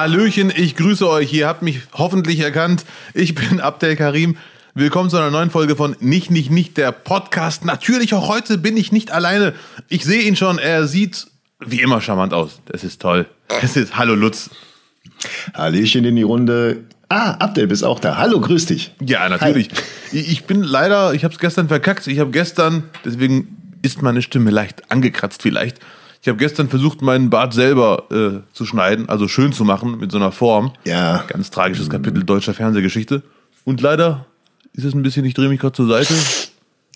Hallöchen, ich grüße euch. Ihr habt mich hoffentlich erkannt. Ich bin Abdel Karim. Willkommen zu einer neuen Folge von Nicht, Nicht, Nicht, der Podcast. Natürlich auch heute bin ich nicht alleine. Ich sehe ihn schon. Er sieht wie immer charmant aus. Das ist toll. Es ist Hallo Lutz. Hallöchen in die Runde. Ah, Abdel, bist auch da. Hallo, grüß dich. Ja, natürlich. Hi. Ich bin leider, ich habe es gestern verkackt. Ich habe gestern, deswegen ist meine Stimme leicht angekratzt vielleicht. Ich habe gestern versucht, meinen Bart selber äh, zu schneiden, also schön zu machen mit so einer Form. Ja. Ganz tragisches Kapitel deutscher Fernsehgeschichte. Und leider ist es ein bisschen, ich drehe mich gerade zur Seite.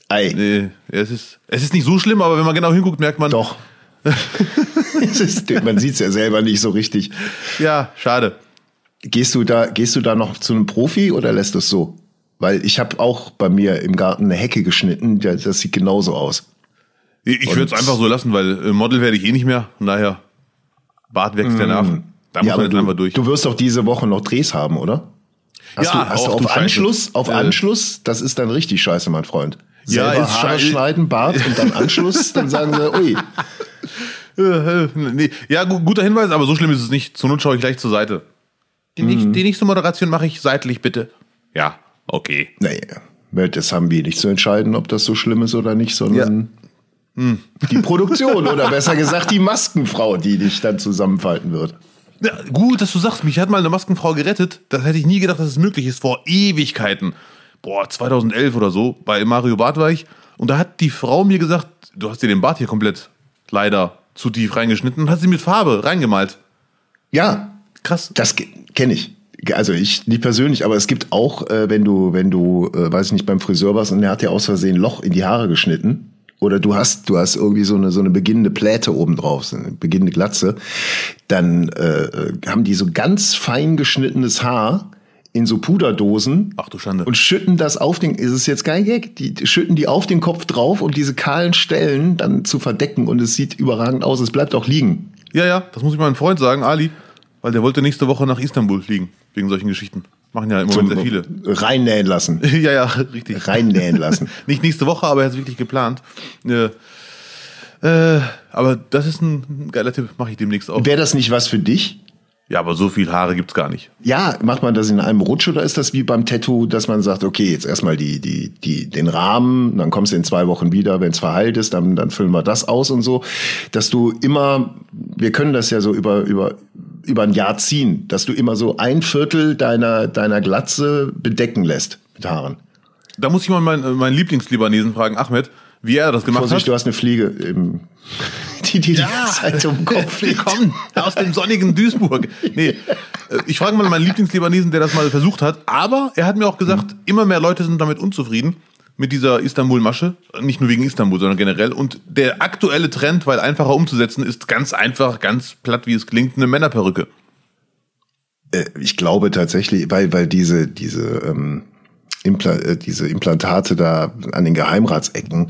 Ei. Nee, es ist, es ist nicht so schlimm, aber wenn man genau hinguckt, merkt man. Doch. ist, man sieht es ja selber nicht so richtig. Ja, schade. Gehst du da, gehst du da noch zu einem Profi oder lässt du es so? Weil ich habe auch bei mir im Garten eine Hecke geschnitten, das sieht genauso aus. Ich würde es einfach so lassen, weil äh, Model werde ich eh nicht mehr. Von daher, Bart wächst ja nach. Da muss ja, man jetzt du, einfach durch. Du wirst doch diese Woche noch Drehs haben, oder? Hast Ja, du, hast du auf Anschluss, Scheiße. auf Äh, Anschluss, das ist dann richtig scheiße, mein Freund. Ja, Selber ist Haare schneiden, Bart und dann Anschluss, dann sagen sie, ui. Äh, nee. Ja, gu guter Hinweis, aber so schlimm ist es nicht. Zur Not schaue ich gleich zur Seite. Die, Mhm. nächste, die nächste Moderation mache ich seitlich, bitte. Ja, okay. Naja, das haben wir nicht zu entscheiden, ob das so schlimm ist oder nicht, sondern die Produktion oder besser gesagt die Maskenfrau, die dich dann zusammenfalten wird. Ja, gut, dass du sagst, mich hat mal eine Maskenfrau gerettet. Das hätte ich nie gedacht, dass es möglich ist. Vor Ewigkeiten. Boah, 2011 oder so. Bei Mario Barth war ich. Und da hat die Frau mir gesagt, du hast dir den Bart hier komplett leider zu tief reingeschnitten und hat sie mit Farbe reingemalt. Ja, Krass. das kenne ich. Also ich nicht persönlich, aber es gibt auch, äh, wenn du, wenn du, äh, weiß ich nicht, beim Friseur warst und der hat dir aus Versehen ein Loch in die Haare geschnitten. Oder du hast, du hast irgendwie so eine, so eine beginnende Pläte oben drauf, so eine beginnende Glatze, dann äh, haben die so ganz fein geschnittenes Haar in so Puderdosen Ach du Schande. und schütten das auf den, ist es jetzt kein Gag, die schütten die auf den Kopf drauf, um diese kahlen Stellen dann zu verdecken und es sieht überragend aus, es bleibt auch liegen. Ja, ja, das muss ich meinem Freund sagen, Ali, weil der wollte nächste Woche nach Istanbul fliegen, wegen solchen Geschichten. Machen ja im Moment sehr viele. Reinnähen lassen. ja, ja, richtig. Reinnähen lassen. Nicht nächste Woche, aber er hat es wirklich geplant. Äh, äh, aber das ist ein geiler Tipp, mache ich demnächst auch. Wäre das nicht was für dich? Ja, aber so viel Haare gibt's gar nicht. Ja, macht man das in einem Rutsch oder ist das wie beim Tattoo, dass man sagt, okay, jetzt erstmal die, die, die, den Rahmen, dann kommst du in zwei Wochen wieder, wenn es verheilt ist, dann, dann füllen wir das aus und so, dass du immer, wir können das ja so über, über, über ein Jahr ziehen, dass du immer so ein Viertel deiner, deiner Glatze bedecken lässt mit Haaren. Da muss ich mal meinen, meinen Lieblingslibanesen fragen, Ahmed, wie er das gemacht Vorsicht, hat. du hast eine Fliege im, die die ganze Zeit um Kopf fliegt. Willkommen aus dem sonnigen Duisburg. Nee, äh, ich frage mal meinen Lieblingslibanesen, der das mal versucht hat. Aber er hat mir auch gesagt, immer mehr Leute sind damit unzufrieden mit dieser Istanbul-Masche. Nicht nur wegen Istanbul, sondern generell. Und der aktuelle Trend, weil einfacher umzusetzen, ist ganz einfach, ganz platt, wie es klingt, eine Männerperücke. Äh, ich glaube tatsächlich, weil, weil diese, diese, ähm, Impla äh, diese Implantate da an den Geheimratsecken,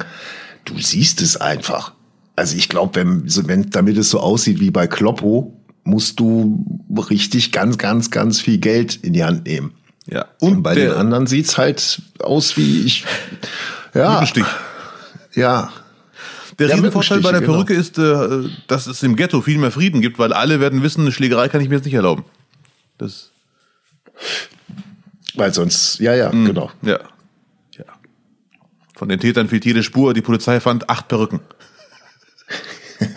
du siehst es einfach. Also ich glaube, wenn, wenn, damit es so aussieht wie bei Kloppo, musst du richtig ganz, ganz, ganz viel Geld in die Hand nehmen. Ja. Und bei der den anderen sieht's halt aus wie ich. Ja, Mückenstich. ja. Der Ja, Riesenvorteil bei der Mückenstiche, Perücke ist, äh, dass es im Ghetto viel mehr Frieden gibt, weil alle werden wissen, eine Schlägerei kann ich mir jetzt nicht erlauben. Das, Weil sonst, ja, ja, Mhm. genau. ja. ja. Von den Tätern fehlt jede Spur. Die Polizei fand acht Perücken.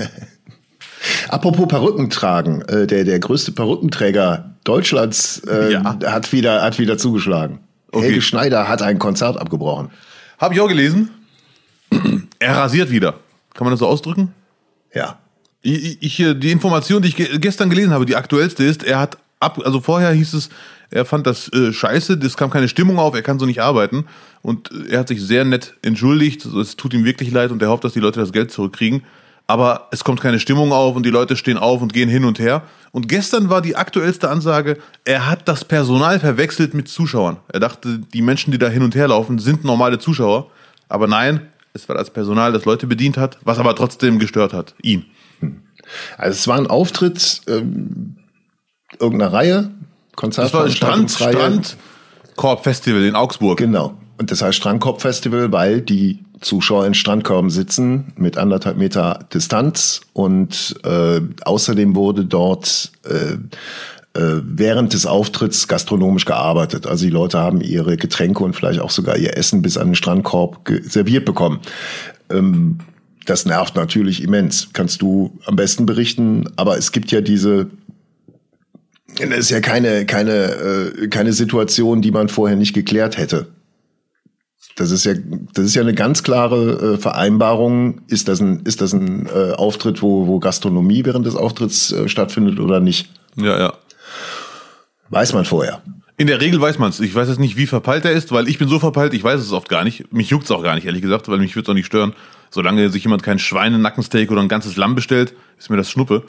Apropos Perücken tragen, äh, der, der größte Perückenträger Deutschlands äh, Ja. hat, wieder, hat wieder zugeschlagen. Okay. Helge Schneider hat ein Konzert abgebrochen. Habe ich auch gelesen. Er rasiert wieder. Kann man das so ausdrücken? Ja. Ich, ich, äh, die Information, die ich ge gestern gelesen habe, die aktuellste ist, er hat ab, also vorher hieß es, er fand das äh, scheiße, es kam keine Stimmung auf, er kann so nicht arbeiten. Und äh, er hat sich sehr nett entschuldigt, es tut ihm wirklich leid und er hofft, dass die Leute das Geld zurückkriegen. Aber es kommt keine Stimmung auf und die Leute stehen auf und gehen hin und her. Und gestern war die aktuellste Ansage, er hat das Personal verwechselt mit Zuschauern. Er dachte, die Menschen, die da hin und her laufen, sind normale Zuschauer. Aber nein, es war das Personal, das Leute bedient hat, was aber trotzdem gestört hat, ihn. Also es war ein Auftritt ähm, irgendeiner Reihe, Das war Strand, Konzertveranstaltungsreihe. Strandkorb Festival in Augsburg. Genau. Und das heißt Strandkorb-Festival, weil die Zuschauer in Strandkörben sitzen mit anderthalb Meter Distanz und äh, außerdem wurde dort äh, äh, während des Auftritts gastronomisch gearbeitet. Also die Leute haben ihre Getränke und vielleicht auch sogar ihr Essen bis an den Strandkorb serviert bekommen. Ähm, das nervt natürlich immens. Kannst du am besten berichten. Aber es gibt ja diese das ist ja keine, keine, äh, keine Situation, die man vorher nicht geklärt hätte. Das ist ja, das ist ja eine ganz klare äh, Vereinbarung. Ist das ein, ist das ein äh, Auftritt, wo, wo Gastronomie während des Auftritts äh, stattfindet oder nicht? Ja, ja. Weiß man vorher. In der Regel weiß man es. Ich weiß jetzt nicht, wie verpeilt er ist, weil ich bin so verpeilt, ich weiß es oft gar nicht. Mich juckt es auch gar nicht, ehrlich gesagt, weil mich wird es auch nicht stören. Solange sich jemand kein Schweinenackensteak oder ein ganzes Lamm bestellt, ist mir das Schnuppe.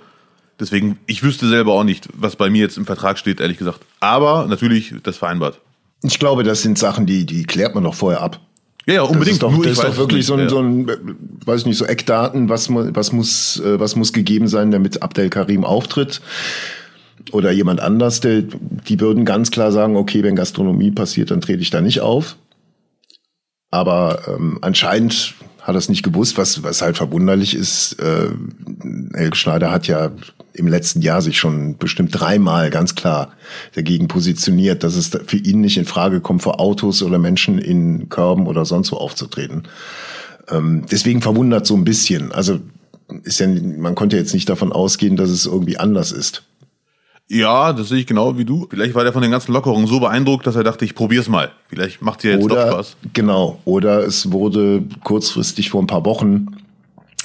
Deswegen, ich wüsste selber auch nicht, was bei mir jetzt im Vertrag steht, ehrlich gesagt. Aber natürlich, das vereinbart. Ich glaube, das sind Sachen, die, die klärt man doch vorher ab. Ja, ja unbedingt. Das ist doch, Nur das ist doch wirklich so ein, ja. so ein, weiß nicht, so Eckdaten, was, was, muss, äh, was muss gegeben sein, damit Abdel Karim auftritt. Oder jemand anders, der, die würden ganz klar sagen, okay, wenn Gastronomie passiert, dann trete ich da nicht auf. Aber ähm, anscheinend hat er es nicht gewusst, was, was halt verwunderlich ist. Äh, Helge Schneider hat ja im letzten Jahr sich schon bestimmt dreimal ganz klar dagegen positioniert, dass es für ihn nicht in Frage kommt, vor Autos oder Menschen in Körben oder sonst wo aufzutreten. Ähm, deswegen verwundert so ein bisschen. Also ist ja, man konnte jetzt nicht davon ausgehen, dass es irgendwie anders ist. Ja, das sehe ich genau wie du. Vielleicht war der von den ganzen Lockerungen so beeindruckt, dass er dachte, ich probier's mal. Vielleicht macht dir jetzt oder, doch Spaß. Genau. Oder es wurde kurzfristig vor ein paar Wochen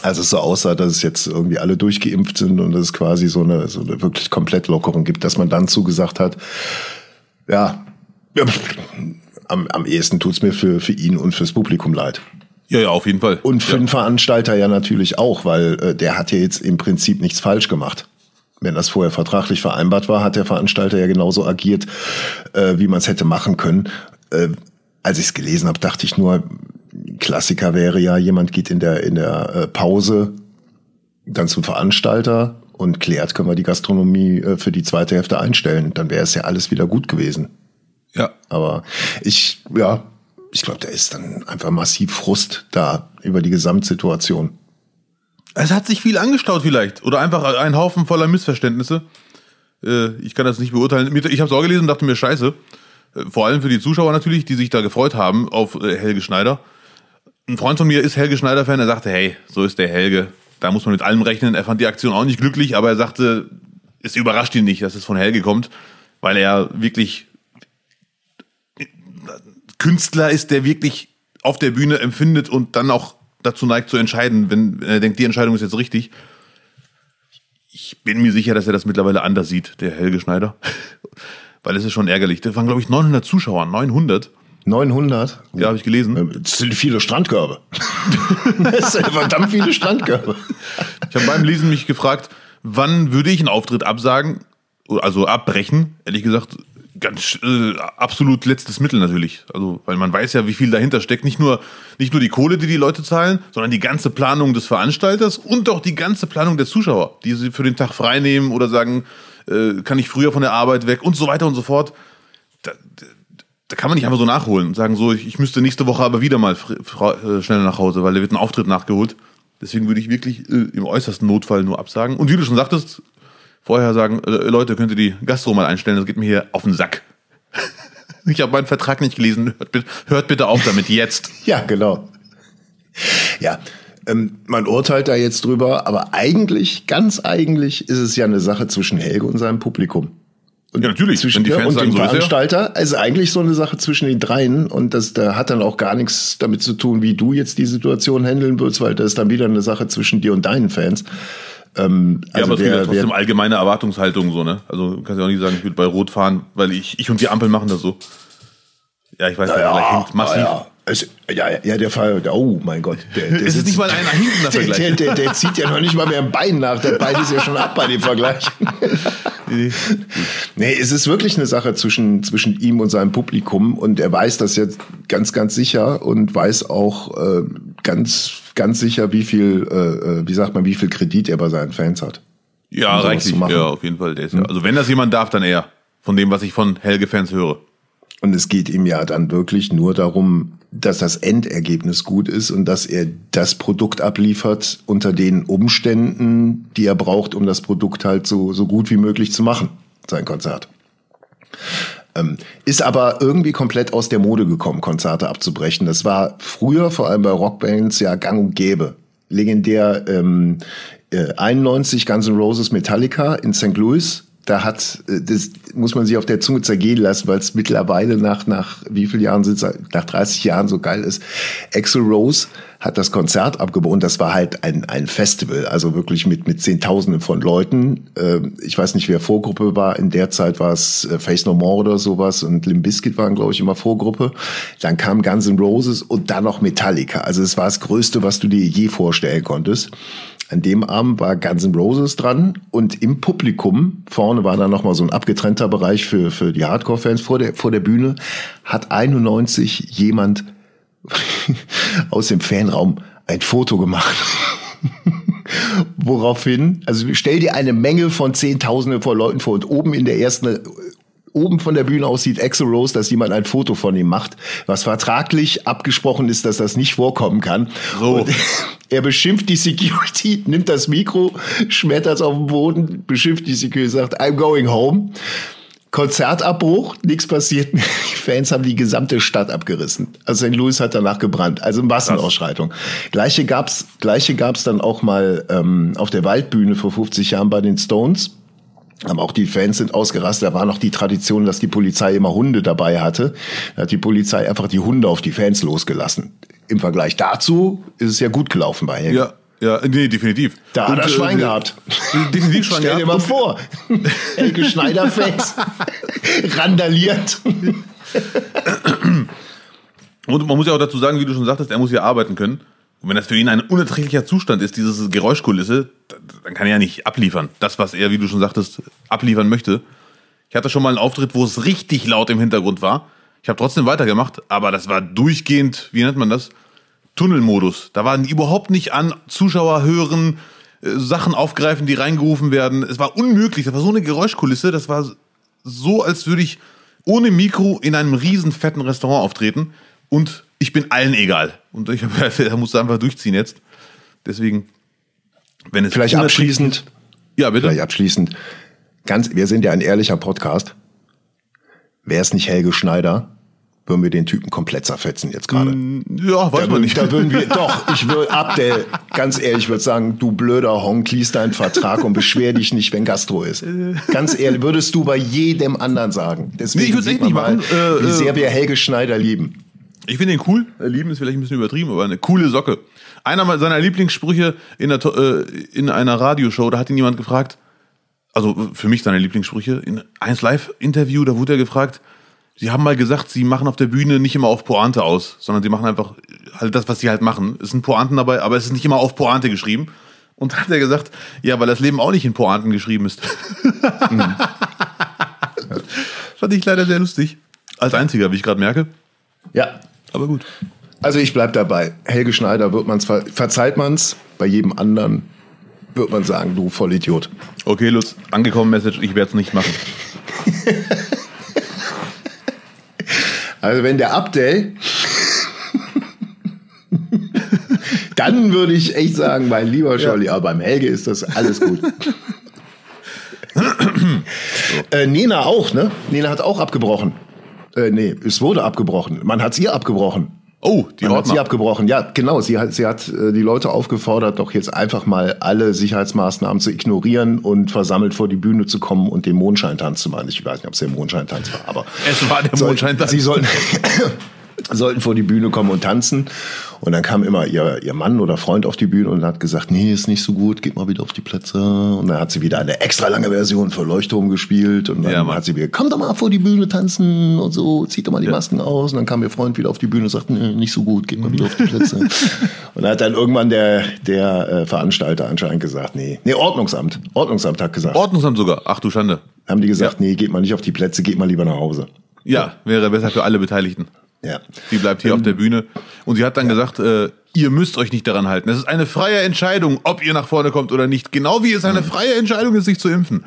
als es so aussah, dass es jetzt irgendwie alle durchgeimpft sind und es quasi so eine, so eine wirklich komplett Lockerung gibt, dass man dann zugesagt hat, ja, ja am, am ehesten tut's mir für, für ihn und fürs Publikum leid. Ja, ja, auf jeden Fall. Und für ja. den Veranstalter ja natürlich auch, weil äh, der hat ja jetzt im Prinzip nichts falsch gemacht. Wenn das vorher vertraglich vereinbart war, hat der Veranstalter ja genauso agiert, äh, wie man es hätte machen können. Äh, als ich es gelesen habe, dachte ich nur, Klassiker wäre ja, jemand geht in der, in der äh, Pause dann zum Veranstalter und klärt, können wir die Gastronomie äh, für die zweite Hälfte einstellen. Dann wäre es ja alles wieder gut gewesen. Ja. Aber ich, ja, ich glaube, da ist dann einfach massiv Frust da über die Gesamtsituation. Es hat sich viel angestaut vielleicht. Oder einfach ein Haufen voller Missverständnisse. Äh, ich kann das nicht beurteilen. Ich habe es auch gelesen und dachte mir, scheiße. Vor allem für die Zuschauer natürlich, die sich da gefreut haben auf Helge Schneider ein Freund von mir ist Helge Schneider-Fan, er sagte, hey, so ist der Helge. Da muss man mit allem rechnen. Er fand die Aktion auch nicht glücklich, aber er sagte, es überrascht ihn nicht, dass es von Helge kommt, weil er wirklich Künstler ist, der wirklich auf der Bühne empfindet und dann auch dazu neigt zu entscheiden, wenn er denkt, die Entscheidung ist jetzt richtig. Ich bin mir sicher, dass er das mittlerweile anders sieht, der Helge Schneider. weil es ist schon ärgerlich. Da waren, glaube ich, 900 Zuschauer, 900. 900? Ja, habe ich gelesen. Ähm, das sind viele Strandkörbe. das sind verdammt viele Strandkörbe. Ich habe beim Lesen mich gefragt, wann würde ich einen Auftritt absagen, also abbrechen? Ehrlich gesagt, ganz äh, absolut letztes Mittel natürlich. Also, weil man weiß ja, wie viel dahinter steckt. Nicht nur, nicht nur die Kohle, die die Leute zahlen, sondern die ganze Planung des Veranstalters und auch die ganze Planung der Zuschauer, die sie für den Tag freinehmen oder sagen, äh, kann ich früher von der Arbeit weg und so weiter und so fort. Da, da kann man nicht einfach so nachholen und sagen, so, ich, ich müsste nächste Woche aber wieder mal äh, schneller nach Hause, weil da wird ein Auftritt nachgeholt. Deswegen würde ich wirklich äh, im äußersten Notfall nur absagen. Und wie du schon sagtest, vorher sagen, äh, Leute, könnt ihr die Gastro mal einstellen, das geht mir hier auf den Sack. ich habe meinen Vertrag nicht gelesen, hört bitte, hört bitte auf damit jetzt. ja, genau. Ja, ähm, man urteilt da jetzt drüber, aber eigentlich, ganz eigentlich, ist es ja eine Sache zwischen Helge und seinem Publikum. Und ja, natürlich. Zwischen dir und dem Veranstalter. Also eigentlich so eine Sache zwischen den dreien. Und das da hat dann auch gar nichts damit zu tun, wie du jetzt die Situation handeln würdest, weil das ist dann wieder eine Sache zwischen dir und deinen Fans. Ähm, ja, also aber es gibt ja trotzdem allgemeine Erwartungshaltung so, ne? Also kannst ja auch nicht sagen, ich würde bei Rot fahren, weil ich, ich und die Ampel machen das so. Ja, ich weiß, der ja, hängt massiv. Ja. Es, ja, ja, der Fall, oh mein Gott. Der, der es ist nicht mal einer hinten Vergleich. Der, der, der, zieht ja noch nicht mal mehr ein Bein nach. Der Bein ist ja schon ab bei dem Vergleich. nee, es ist wirklich eine Sache zwischen, zwischen ihm und seinem Publikum und er weiß das jetzt ganz, ganz sicher und weiß auch äh, ganz, ganz sicher, wie viel, äh, äh wie sagt man, wie viel Kredit er bei seinen Fans hat. Ja, um reichlich. Ja, auf jeden Fall. Der ist ja, also wenn das jemand darf, dann er. Von dem, was ich von Helge-Fans höre. Und es geht ihm ja dann wirklich nur darum, dass das Endergebnis gut ist und dass er das Produkt abliefert unter den Umständen, die er braucht, um das Produkt halt so, so gut wie möglich zu machen. sein Konzert. Ähm, ist aber irgendwie komplett aus der Mode gekommen, Konzerte abzubrechen. Das war früher, vor allem bei Rockbands, ja gang und gäbe. Legendär ähm, äh, 91 Guns N' Roses Metallica in St. Louis da hat, äh, das muss man sich auf der Zunge zergehen lassen, weil es mittlerweile nach, nach wie vielen Jahren sind nach 30 Jahren so geil ist. Axel Rose hat das Konzert abgebrochen. Das war halt ein, ein Festival, also wirklich mit, mit Zehntausenden von Leuten. Ähm, ich weiß nicht, wer Vorgruppe war. In der Zeit war es äh, Face No More oder sowas und Limp Bizkit waren, glaube ich, immer Vorgruppe. Dann kam Guns N' Roses und dann noch Metallica. Also es war das Größte, was du dir je vorstellen konntest. An dem Abend war Guns N' Roses dran und im Publikum, vorne war da nochmal so ein abgetrennter Bereich für, für die Hardcore-Fans vor der, vor der Bühne, hat 91 jemand aus dem Fanraum ein Foto gemacht. Woraufhin, also stell dir eine Menge von Zehntausenden von Leuten vor und oben in der ersten oben von der Bühne aus sieht Axel Rose, dass jemand ein Foto von ihm macht, was vertraglich abgesprochen ist, dass das nicht vorkommen kann. So. Und er beschimpft die Security, nimmt das Mikro, schmettert es auf den Boden, beschimpft die Security, sagt, I'm going home. Konzertabbruch, nichts passiert mehr. Die Fans haben die gesamte Stadt abgerissen. Also St. Louis hat danach gebrannt, also Massenausschreitung. Gleiche gab's, gleiche gab's dann auch mal ähm, auf der Waldbühne vor 50 Jahren bei den Stones. Aber auch die Fans sind ausgerastet. Da war noch die Tradition, dass die Polizei immer Hunde dabei hatte. Da hat die Polizei einfach die Hunde auf die Fans losgelassen. Im Vergleich dazu ist es ja gut gelaufen bei Helge. Ja, ja, nee, definitiv. Da hat er Schwein äh, gehabt. Definitiv Schwein Stell dir mal vor. Helge Schneider-Fans. Randaliert. Und man muss ja auch dazu sagen, wie du schon sagtest, er muss ja arbeiten können. Und wenn das für ihn ein unerträglicher Zustand ist, diese Geräuschkulisse, dann kann er ja nicht abliefern. Das, was er, wie du schon sagtest, abliefern möchte. Ich hatte schon mal einen Auftritt, wo es richtig laut im Hintergrund war. Ich habe trotzdem weitergemacht, aber das war durchgehend, wie nennt man das? Tunnelmodus. Da waren die überhaupt nicht an, Zuschauer hören, äh, Sachen aufgreifen, die reingerufen werden. Es war unmöglich. Das war so eine Geräuschkulisse. Das war so, als würde ich ohne Mikro in einem riesen fetten Restaurant auftreten und ich bin allen egal. Und ich da musste einfach durchziehen jetzt. Deswegen, wenn es. Vielleicht abschließend. Ja, bitte. Vielleicht abschließend. Ganz, wir sind ja ein ehrlicher Podcast. Wäre es nicht Helge Schneider, würden wir den Typen komplett zerfetzen jetzt gerade. Mm, ja, weiß da man nicht. Da würden wir, doch, ich würde, Abdel, ganz ehrlich, würde sagen, du blöder Honk, lies deinen Vertrag und beschwer dich nicht, wenn Gastro ist. Ganz ehrlich, würdest du bei jedem anderen sagen. Deswegen nee, ich würde es echt nicht mal, machen. Äh, wie sehr wir Helge Schneider lieben. Ich finde ihn cool. Lieben ist vielleicht ein bisschen übertrieben, aber eine coole Socke. Einer seiner Lieblingssprüche in, der, äh, in einer Radioshow, da hat ihn jemand gefragt, also für mich seine Lieblingssprüche, in 1 Live-Interview, da wurde er gefragt, Sie haben mal gesagt, Sie machen auf der Bühne nicht immer auf Pointe aus, sondern Sie machen einfach halt das, was Sie halt machen. Es sind Pointen dabei, aber es ist nicht immer auf Pointe geschrieben. Und da hat er gesagt, ja, weil das Leben auch nicht in Pointen geschrieben ist. mhm. Fand ich leider sehr lustig. Als einziger, wie ich gerade merke. Ja. Aber gut. Also ich bleib dabei. Helge Schneider wird man's ver verzeiht man's, bei jedem anderen wird man sagen, du Vollidiot. Okay, Lutz, angekommen Message, ich werde es nicht machen. also wenn der Abdel dann würde ich echt sagen, mein lieber Scholli, ja. aber beim Helge ist das alles gut. äh, Nena auch, ne? Nena hat auch abgebrochen. Äh, nee, es wurde abgebrochen. Man hat es ihr abgebrochen. Oh, die Man hat sie abgebrochen. Ja, genau. Sie hat, sie hat äh, die Leute aufgefordert, doch jetzt einfach mal alle Sicherheitsmaßnahmen zu ignorieren und versammelt vor die Bühne zu kommen und den Mondscheintanz zu machen. Ich weiß nicht, ob es der Mondscheintanz war, aber es war der Mondscheintanz. Sie sollten sollten vor die Bühne kommen und tanzen. Und dann kam immer ihr, ihr Mann oder Freund auf die Bühne und hat gesagt, nee, ist nicht so gut, geht mal wieder auf die Plätze. Und dann hat sie wieder eine extra lange Version für Leuchtturm gespielt. Und dann ja, hat sie wieder, komm doch mal vor die Bühne tanzen und so, zieht doch mal die ja. Masken aus. Und dann kam ihr Freund wieder auf die Bühne und sagte, nee, nicht so gut, geht mal wieder auf die Plätze. und dann hat dann irgendwann der, der äh, Veranstalter anscheinend gesagt, nee, nee, Ordnungsamt. Ordnungsamt hat gesagt. Ordnungsamt sogar, ach du Schande. Haben die gesagt, ja. nee, geht mal nicht auf die Plätze, geht mal lieber nach Hause. Ja, wäre besser für alle Beteiligten. Ja. Sie bleibt hier ähm, auf der Bühne. Und sie hat dann ja. gesagt, äh, ihr müsst euch nicht daran halten. Es ist eine freie Entscheidung, ob ihr nach vorne kommt oder nicht. Genau wie es eine mhm. freie Entscheidung ist, sich zu impfen.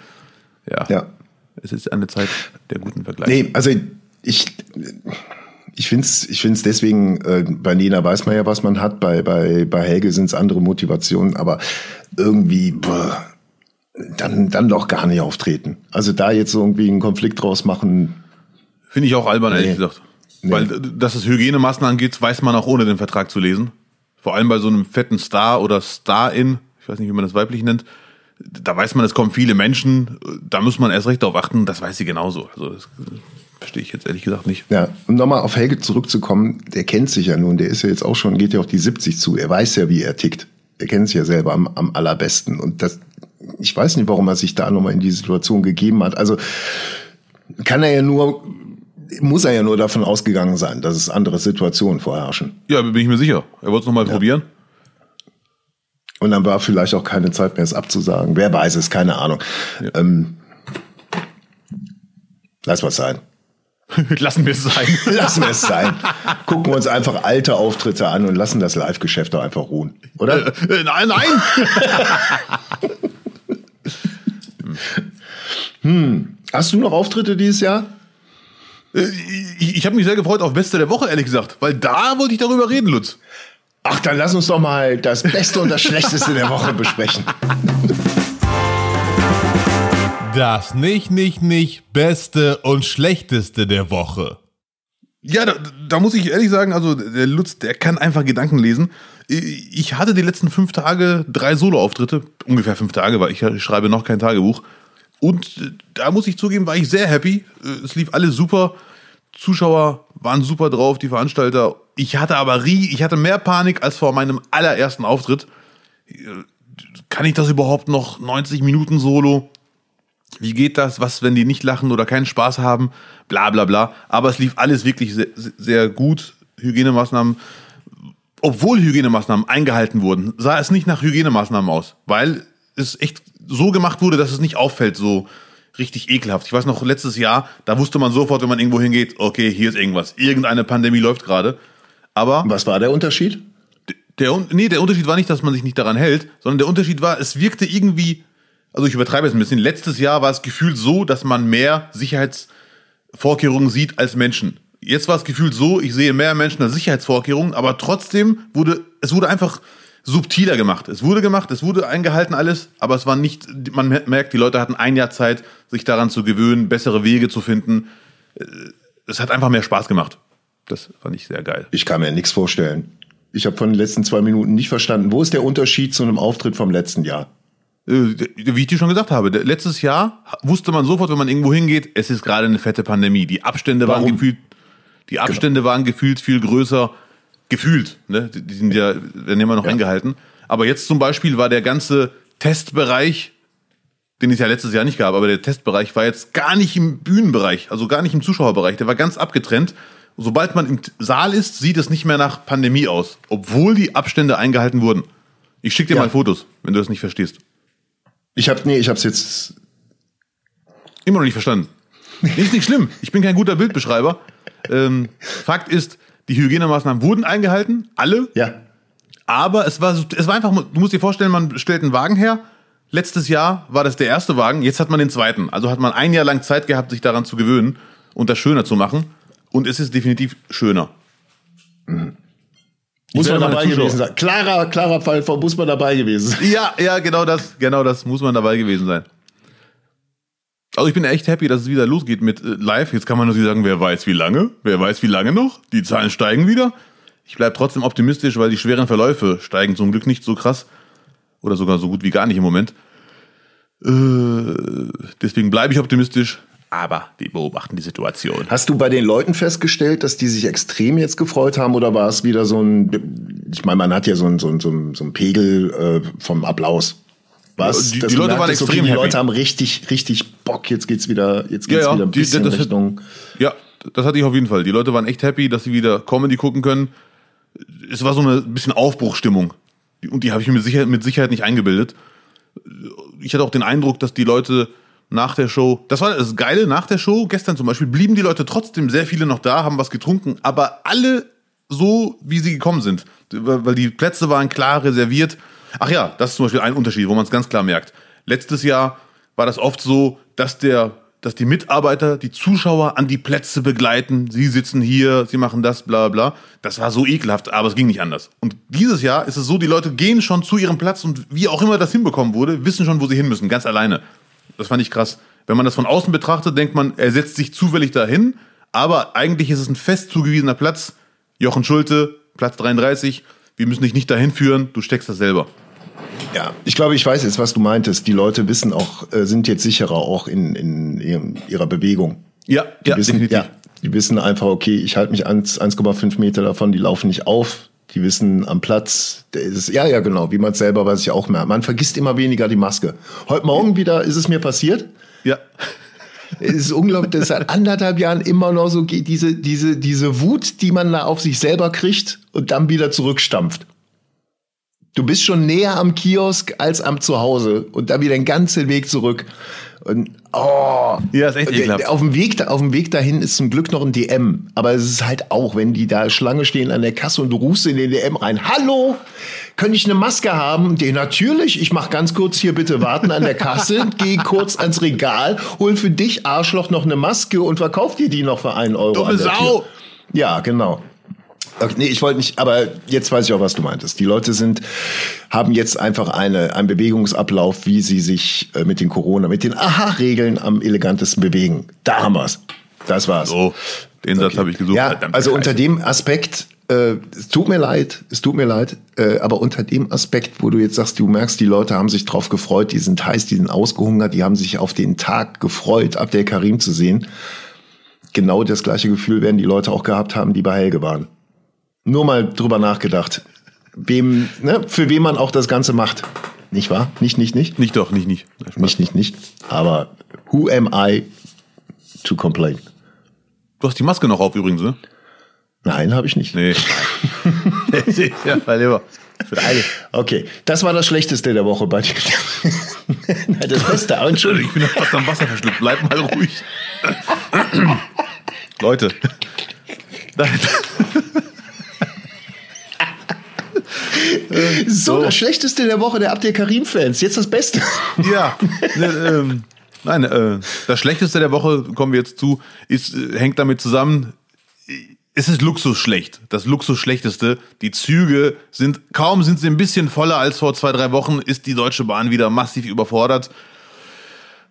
Ja. ja. Es ist eine Zeit der guten Vergleiche. Nee, also ich, ich finde es ich find's deswegen, äh, bei Nena weiß man ja, was man hat, bei, bei, bei Helge sind es andere Motivationen, aber irgendwie, boah, dann, dann doch gar nicht auftreten. Also da jetzt irgendwie einen Konflikt draus machen. Finde ich auch albern, nee. ehrlich gesagt. Nee. Weil, dass es Hygienemaßnahmen geht, weiß man auch ohne den Vertrag zu lesen. Vor allem bei so einem fetten Star oder Star-In, ich weiß nicht, wie man das weiblich nennt, da weiß man, es kommen viele Menschen, da muss man erst recht darauf achten, das weiß sie genauso. Also das verstehe ich jetzt ehrlich gesagt nicht. Ja, und nochmal auf Helge zurückzukommen, der kennt sich ja nun, der ist ja jetzt auch schon, geht ja auf die 70 zu, er weiß ja, wie er tickt. Er kennt sich ja selber am, am allerbesten. Und das, ich weiß nicht, warum er sich da nochmal in die Situation gegeben hat. Also kann er ja nur, muss er ja nur davon ausgegangen sein, dass es andere Situationen vorherrschen. Ja, bin ich mir sicher. Er wollte es nochmal ja. probieren. Und dann war vielleicht auch keine Zeit mehr, es abzusagen. Wer weiß es, keine Ahnung. Ja. Ähm, lass was sein. lassen wir es sein. lassen wir es sein. Gucken wir uns einfach alte Auftritte an und lassen das Live-Geschäft doch einfach ruhen, oder? Äh, äh, nein, nein! hm. Hast du noch Auftritte dieses Jahr? Äh, ich, ich habe mich sehr gefreut auf Beste der Woche, ehrlich gesagt, weil da wollte ich darüber reden, Lutz. Ach, dann lass uns doch mal das Beste und das Schlechteste der Woche besprechen. Das nicht, nicht, nicht Beste und Schlechteste der Woche. Ja, da, da muss ich ehrlich sagen, also der Lutz, der kann einfach Gedanken lesen. Ich hatte die letzten fünf Tage drei Solo-Auftritte, ungefähr fünf Tage, weil ich schreibe noch kein Tagebuch. Und da muss ich zugeben, war ich sehr happy. Es lief alles super. Zuschauer waren super drauf, die Veranstalter. Ich hatte aber ich hatte mehr Panik als vor meinem allerersten Auftritt. Kann ich das überhaupt noch 90 Minuten Solo? Wie geht das? Was, wenn die nicht lachen oder keinen Spaß haben? Bla bla bla. Aber es lief alles wirklich sehr, sehr gut. Hygienemaßnahmen, obwohl Hygienemaßnahmen eingehalten wurden, sah es nicht nach Hygienemaßnahmen aus, weil es echt so gemacht wurde, dass es nicht auffällt, so richtig ekelhaft. Ich weiß noch, letztes Jahr, da wusste man sofort, wenn man irgendwo hingeht, okay, hier ist irgendwas. Irgendeine Pandemie läuft gerade. Aber. Was war der Unterschied? Der, nee, der Unterschied war nicht, dass man sich nicht daran hält, sondern der Unterschied war, es wirkte irgendwie, also ich übertreibe es ein bisschen. Letztes Jahr war es gefühlt so, dass man mehr Sicherheitsvorkehrungen sieht als Menschen. Jetzt war es gefühlt so, ich sehe mehr Menschen als Sicherheitsvorkehrungen, aber trotzdem wurde, es wurde einfach subtiler gemacht. Es wurde gemacht, es wurde eingehalten alles, aber es war nicht, man merkt, die Leute hatten ein Jahr Zeit, sich daran zu gewöhnen, bessere Wege zu finden. Äh, es hat einfach mehr Spaß gemacht. Das fand ich sehr geil. Ich kann mir nichts vorstellen. Ich habe von den letzten zwei Minuten nicht verstanden. Wo ist der Unterschied zu einem Auftritt vom letzten Jahr? Äh, wie ich dir schon gesagt habe, letztes Jahr wusste man sofort, wenn man irgendwo hingeht, es ist gerade eine fette Pandemie. Die Abstände Warum? waren gefühlt, die Abstände genau. waren gefühlt viel größer gefühlt, ne? Die sind ja, werden immer noch ja. eingehalten. Aber jetzt zum Beispiel war der ganze Testbereich, den es ja letztes Jahr nicht gab, aber der Testbereich war jetzt gar nicht im Bühnenbereich, also gar nicht im Zuschauerbereich, der war ganz abgetrennt. Sobald man im Saal ist, sieht es nicht mehr nach Pandemie aus, obwohl die Abstände eingehalten wurden. Ich schicke dir ja. mal Fotos, wenn du das nicht verstehst. Ich habe nee, ich habe es jetzt immer noch nicht verstanden. ist nicht schlimm. Ich bin kein guter Bildbeschreiber. Ähm, Fakt ist, die Hygienemaßnahmen wurden eingehalten, alle. Ja. Aber es war, es war einfach, du musst dir vorstellen, man stellt einen Wagen her. Letztes Jahr war das der erste Wagen, jetzt hat man den zweiten. Also hat man ein Jahr lang Zeit gehabt, sich daran zu gewöhnen und das schöner zu machen. Und es ist definitiv schöner. Mhm. Muss man dabei gewesen sein. Klarer, klarer Fall von muss man dabei gewesen sein. Ja, ja, genau das, genau das muss man dabei gewesen sein. Also ich bin echt happy, dass es wieder losgeht mit äh, live. Jetzt kann man nur sagen, wer weiß wie lange, wer weiß wie lange noch. Die Zahlen steigen wieder. Ich bleibe trotzdem optimistisch, weil die schweren Verläufe steigen zum Glück nicht so krass. Oder sogar so gut wie gar nicht im Moment. Äh, deswegen bleibe ich optimistisch. Aber wir beobachten die Situation. Hast du bei den Leuten festgestellt, dass die sich extrem jetzt gefreut haben oder war es wieder so ein, ich meine, man hat ja so ein, so ein, so ein, Pegel äh, vom Applaus. Was? Die, die Leute waren extrem okay, Die Leute haben richtig, richtig Bock. Jetzt geht's wieder, jetzt geht's ja, ja, wieder ein bisschen die, das Richtung. Ja, das hatte ich auf jeden Fall. Die Leute waren echt happy, dass sie wieder Comedy gucken können. Es war so eine bisschen Aufbruchstimmung. Und die habe ich mir mit Sicherheit, mit Sicherheit nicht eingebildet. Ich hatte auch den Eindruck, dass die Leute nach der Show, das war das Geile, nach der Show, gestern zum Beispiel, blieben die Leute trotzdem sehr viele noch da, haben was getrunken, aber alle so, wie sie gekommen sind. Weil die Plätze waren klar reserviert Ach ja, das ist zum Beispiel ein Unterschied, wo man es ganz klar merkt. Letztes Jahr war das oft so, dass der dass die Mitarbeiter die Zuschauer an die Plätze begleiten. Sie sitzen hier, sie machen das, bla bla. Das war so ekelhaft, aber es ging nicht anders. Und dieses Jahr ist es so, die Leute gehen schon zu ihrem Platz und wie auch immer das hinbekommen wurde, wissen schon, wo sie hin müssen, ganz alleine. Das fand ich krass. Wenn man das von außen betrachtet, denkt man, er setzt sich zufällig dahin, aber eigentlich ist es ein fest zugewiesener Platz. Jochen Schulte, Platz 33. Wir müssen dich nicht dahin führen, du steckst das selber. Ja, ich glaube, ich weiß jetzt, was du meintest. Die Leute wissen auch, äh, sind jetzt sicherer auch in, in ihrer Bewegung. Ja, die ja, wissen, definitiv. Ja, die wissen einfach, okay, ich halte mich 1,5 Meter davon, die laufen nicht auf. Die wissen am Platz, ist ja, ja, genau, wie man es selber weiß ich auch mehr. Man vergisst immer weniger die Maske. Heute Morgen wieder ist es mir passiert. Ja. Es ist unglaublich, dass seit anderthalb Jahren immer noch so geht, diese, diese, diese Wut, die man da auf sich selber kriegt und dann wieder zurückstampft. Du bist schon näher am Kiosk als am Zuhause und dann wieder den ganzen Weg zurück. Und oh, ja, ist echt ekelhaft. Auf dem, Weg, auf dem Weg dahin ist zum Glück noch ein DM. Aber es ist halt auch, wenn die da Schlange stehen an der Kasse und du rufst in den DM rein, hallo, könnte ich eine Maske haben? Die, natürlich, ich mach ganz kurz hier bitte warten an der Kasse, geh kurz ans Regal, hol für dich, Arschloch, noch eine Maske und verkauf dir die noch für einen Euro. Dumme Sau! Ja, genau. Okay, nee, ich wollte nicht, aber jetzt weiß ich auch, was du meintest. Die Leute sind, haben jetzt einfach eine, einen Bewegungsablauf, wie sie sich äh, mit den Corona, mit den Aha-Regeln am elegantesten bewegen. Da haben wir's. Das war's. So, den Satz Okay. habe ich gesucht. Ja, also unter dem Aspekt, äh, es tut mir leid, es tut mir leid, äh, aber unter dem Aspekt, wo du jetzt sagst, du merkst, die Leute haben sich drauf gefreut, die sind heiß, die sind ausgehungert, die haben sich auf den Tag gefreut, Abdel Karim zu sehen. Genau das gleiche Gefühl werden die Leute auch gehabt haben, die bei Helge waren. Nur mal drüber nachgedacht, wem, ne, für wen man auch das Ganze macht. Nicht wahr? Nicht, nicht, nicht? Nicht doch, nicht, nicht. Nein. Nicht, nicht, nicht. Aber who am I to complain? Du hast die Maske noch auf übrigens, ne? Nein, habe ich nicht. Nee. ja, mein Lieber. Okay, das war das Schlechteste der Woche bei dir. Nein, das Beste, Entschuldigung. Ich bin fast am Wasser verschluckt. Bleib mal ruhig. Leute. Nein. So, das Schlechteste der Woche der Abdel Karim-Fans. Jetzt das Beste. Ja. Ne, ähm, nein, äh, das Schlechteste der Woche, kommen wir jetzt zu, ist, äh, hängt damit zusammen, es ist Luxusschlecht. Das Luxusschlechteste. Die Züge sind, kaum sind sie ein bisschen voller als vor zwei, drei Wochen, ist die Deutsche Bahn wieder massiv überfordert.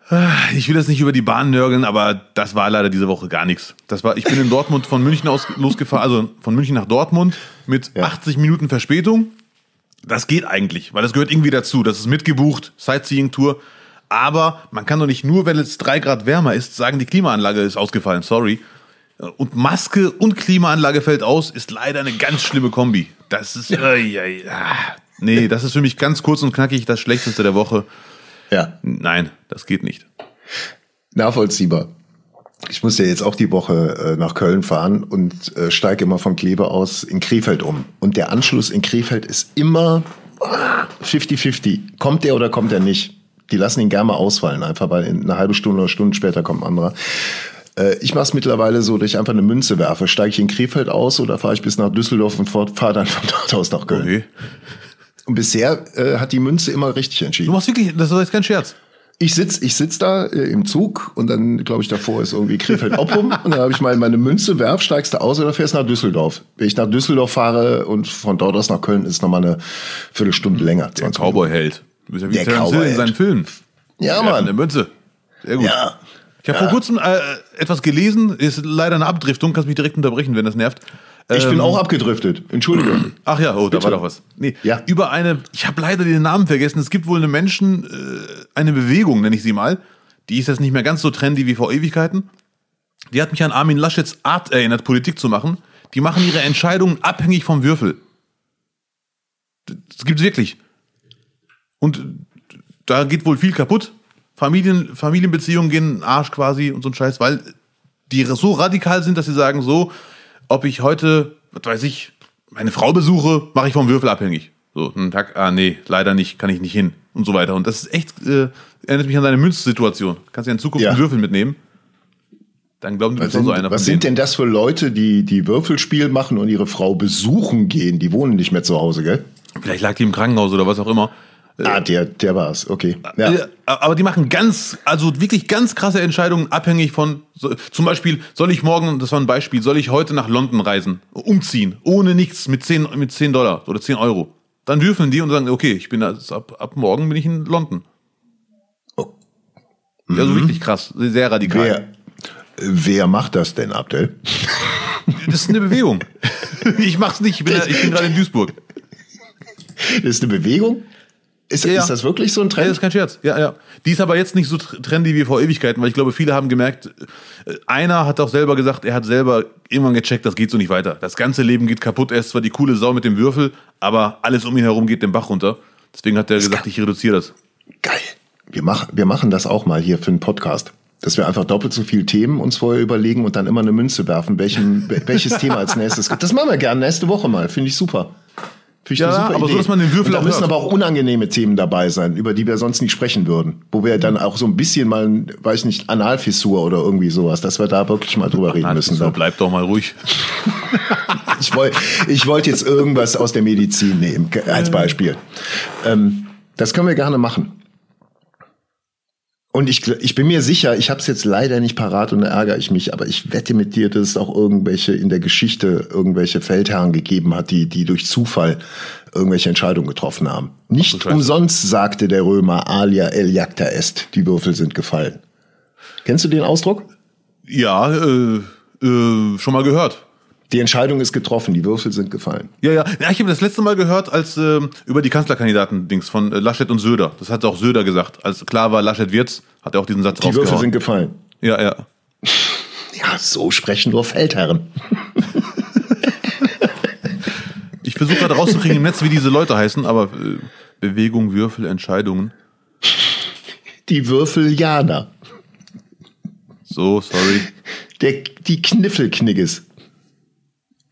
Äh, Ich will jetzt nicht über die Bahn nörgeln, aber das war leider diese Woche gar nichts. Das war, ich bin in Dortmund von München aus losgefahren, also von München nach Dortmund mit Ja. 80 Minuten Verspätung. Das geht eigentlich, weil das gehört irgendwie dazu. Das ist mitgebucht, Sightseeing-Tour. Aber man kann doch nicht nur, wenn es drei Grad wärmer ist, sagen, die Klimaanlage ist ausgefallen. Sorry. Und Maske und Klimaanlage fällt aus, ist leider eine ganz schlimme Kombi. Das ist, äh, ja, ja. nee, das ist für mich ganz kurz und knackig das Schlechteste der Woche. Ja, Nein, das geht nicht. nachvollziehbar. Ich muss ja jetzt auch die Woche äh, nach Köln fahren und äh, steige immer von Kleve aus in Krefeld um. Und der Anschluss in Krefeld ist immer ah, 50-50. Kommt der oder kommt er nicht? Die lassen ihn gerne mal ausfallen, einfach weil in eine halbe Stunde oder Stunde später kommt ein anderer. Äh, ich mache es mittlerweile so, dass ich einfach eine Münze werfe. Steige ich in Krefeld aus oder fahre ich bis nach Düsseldorf und fahre dann von dort aus nach Köln? Okay. Und bisher äh, hat die Münze immer richtig Du entschieden. machst wirklich, das ist jetzt kein Scherz. Ich sitz, ich sitz da äh, im Zug und dann, glaube ich, davor ist irgendwie Krefeld-Oppum und dann habe ich mal meine Münze, werf, steigst du aus oder fährst nach Düsseldorf. Wenn ich nach Düsseldorf fahre und von dort aus nach Köln, ist nochmal eine Viertelstunde länger. Der 20 Minuten. Cowboy-Held. Du bist ja wie Der Hill in seinen Filmen. Ja, Eine Mann. Münze. Sehr gut. Ja. Ich habe vor kurzem äh, etwas gelesen, ist leider eine Abdriftung, kannst mich direkt unterbrechen, wenn das nervt. Ich bin Ähm, auch abgedriftet. Entschuldige. Ach ja, oh, da war doch was. Nee, Ja. über eine, ich habe leider den Namen vergessen. Es gibt wohl eine Menschen, äh, eine Bewegung, nenne ich sie mal. Die ist jetzt nicht mehr ganz so trendy wie vor Ewigkeiten. Die hat mich an Armin Laschets Art erinnert, Politik zu machen. Die machen ihre Entscheidungen abhängig vom Würfel. Das gibt's wirklich. Und da geht wohl viel kaputt. Familien, Familienbeziehungen gehen Arsch quasi und so ein Scheiß, weil die so radikal sind, dass sie sagen, so, ob ich heute, was weiß ich, meine Frau besuche, mache ich vom Würfel abhängig. So, einen Tag, ah nee, leider nicht, kann ich nicht hin und so weiter. Und das ist echt, äh, erinnert mich an deine Münzsituation. Kannst ja in Zukunft Ja. einen Würfel mitnehmen. Dann glauben du Was bist sind, so einer was sind denn das für Leute, die die Würfelspiel machen und ihre Frau besuchen gehen? Die wohnen nicht mehr zu Hause, gell? Vielleicht lag die im Krankenhaus oder was auch immer. Ah, der, der war's, okay. Ja. Äh, Aber die machen ganz, also wirklich ganz krasse Entscheidungen, abhängig von, so, zum Beispiel, soll ich morgen, das war ein Beispiel, soll ich heute nach London reisen, umziehen, ohne nichts, mit 10, mit 10 Dollar oder 10 Euro. Dann würfeln die und sagen, okay, ich bin ab, ab morgen bin ich in London. Oh. Ja, so wirklich krass, sehr radikal. Wer, wer macht das denn, Abdel? Das ist eine Bewegung. Ich mach's nicht, ich bin, ich bin gerade in Duisburg. Das ist eine Bewegung? Ist, Ja, ja. ist das wirklich so ein Ja, Trend? das ist kein Scherz. Ja, ja. Die ist aber jetzt nicht so tr- trendy wie vor Ewigkeiten, weil ich glaube, viele haben gemerkt, äh, einer hat auch selber gesagt, er hat selber irgendwann gecheckt, das geht so nicht weiter. Das ganze Leben geht kaputt. Er ist zwar die coole Sau mit dem Würfel, aber alles um ihn herum geht den Bach runter. Deswegen hat er gesagt, ich reduziere das. Geil. Wir, mach, wir machen das auch mal hier für einen Podcast. Dass wir einfach doppelt so viel Themen uns vorher überlegen und dann immer eine Münze werfen, welchen, welches Thema als nächstes kommt. Das machen wir gerne nächste Woche mal. Finde ich super. Finde ich Ja, eine super aber so, Idee. dass man den Würfel und da müssen hört. aber auch unangenehme Themen dabei sein, über die wir sonst nicht sprechen würden. Wo wir dann auch so ein bisschen mal, weiß ich nicht, Analfissur oder irgendwie sowas, dass wir da wirklich mal drüber reden Nein, müssen. so, bleib doch mal ruhig. Ich wollte ich wollt jetzt irgendwas aus der Medizin nehmen, als Beispiel. Ähm, das können wir gerne machen. Und ich, ich bin mir sicher, ich habe es jetzt leider nicht parat und da ärgere ich mich, aber ich wette mit dir, dass es auch irgendwelche in der Geschichte irgendwelche Feldherren gegeben hat, die, die durch Zufall irgendwelche Entscheidungen getroffen haben. Nicht umsonst sagte der Römer alia el jacta est, die Würfel sind gefallen. Kennst du den Ausdruck? Ja, äh, äh, schon mal gehört. Die Entscheidung ist getroffen, die Würfel sind gefallen. Ja, ja. ja ich habe das letzte Mal gehört, als ähm, über die Kanzlerkandidaten-Dings von äh, Laschet und Söder. Das hat auch Söder gesagt. Als klar war, Laschet wird's, hat er auch diesen Satz Die Würfel sind gefallen. ja, ja. Ja, so sprechen nur Feldherren. Ich versuche gerade rauszukriegen im Netz, wie diese Leute heißen, aber äh, Bewegung, Würfel, Entscheidungen. Die Würfeljaner. So, sorry. Der, die Kniffelknigges.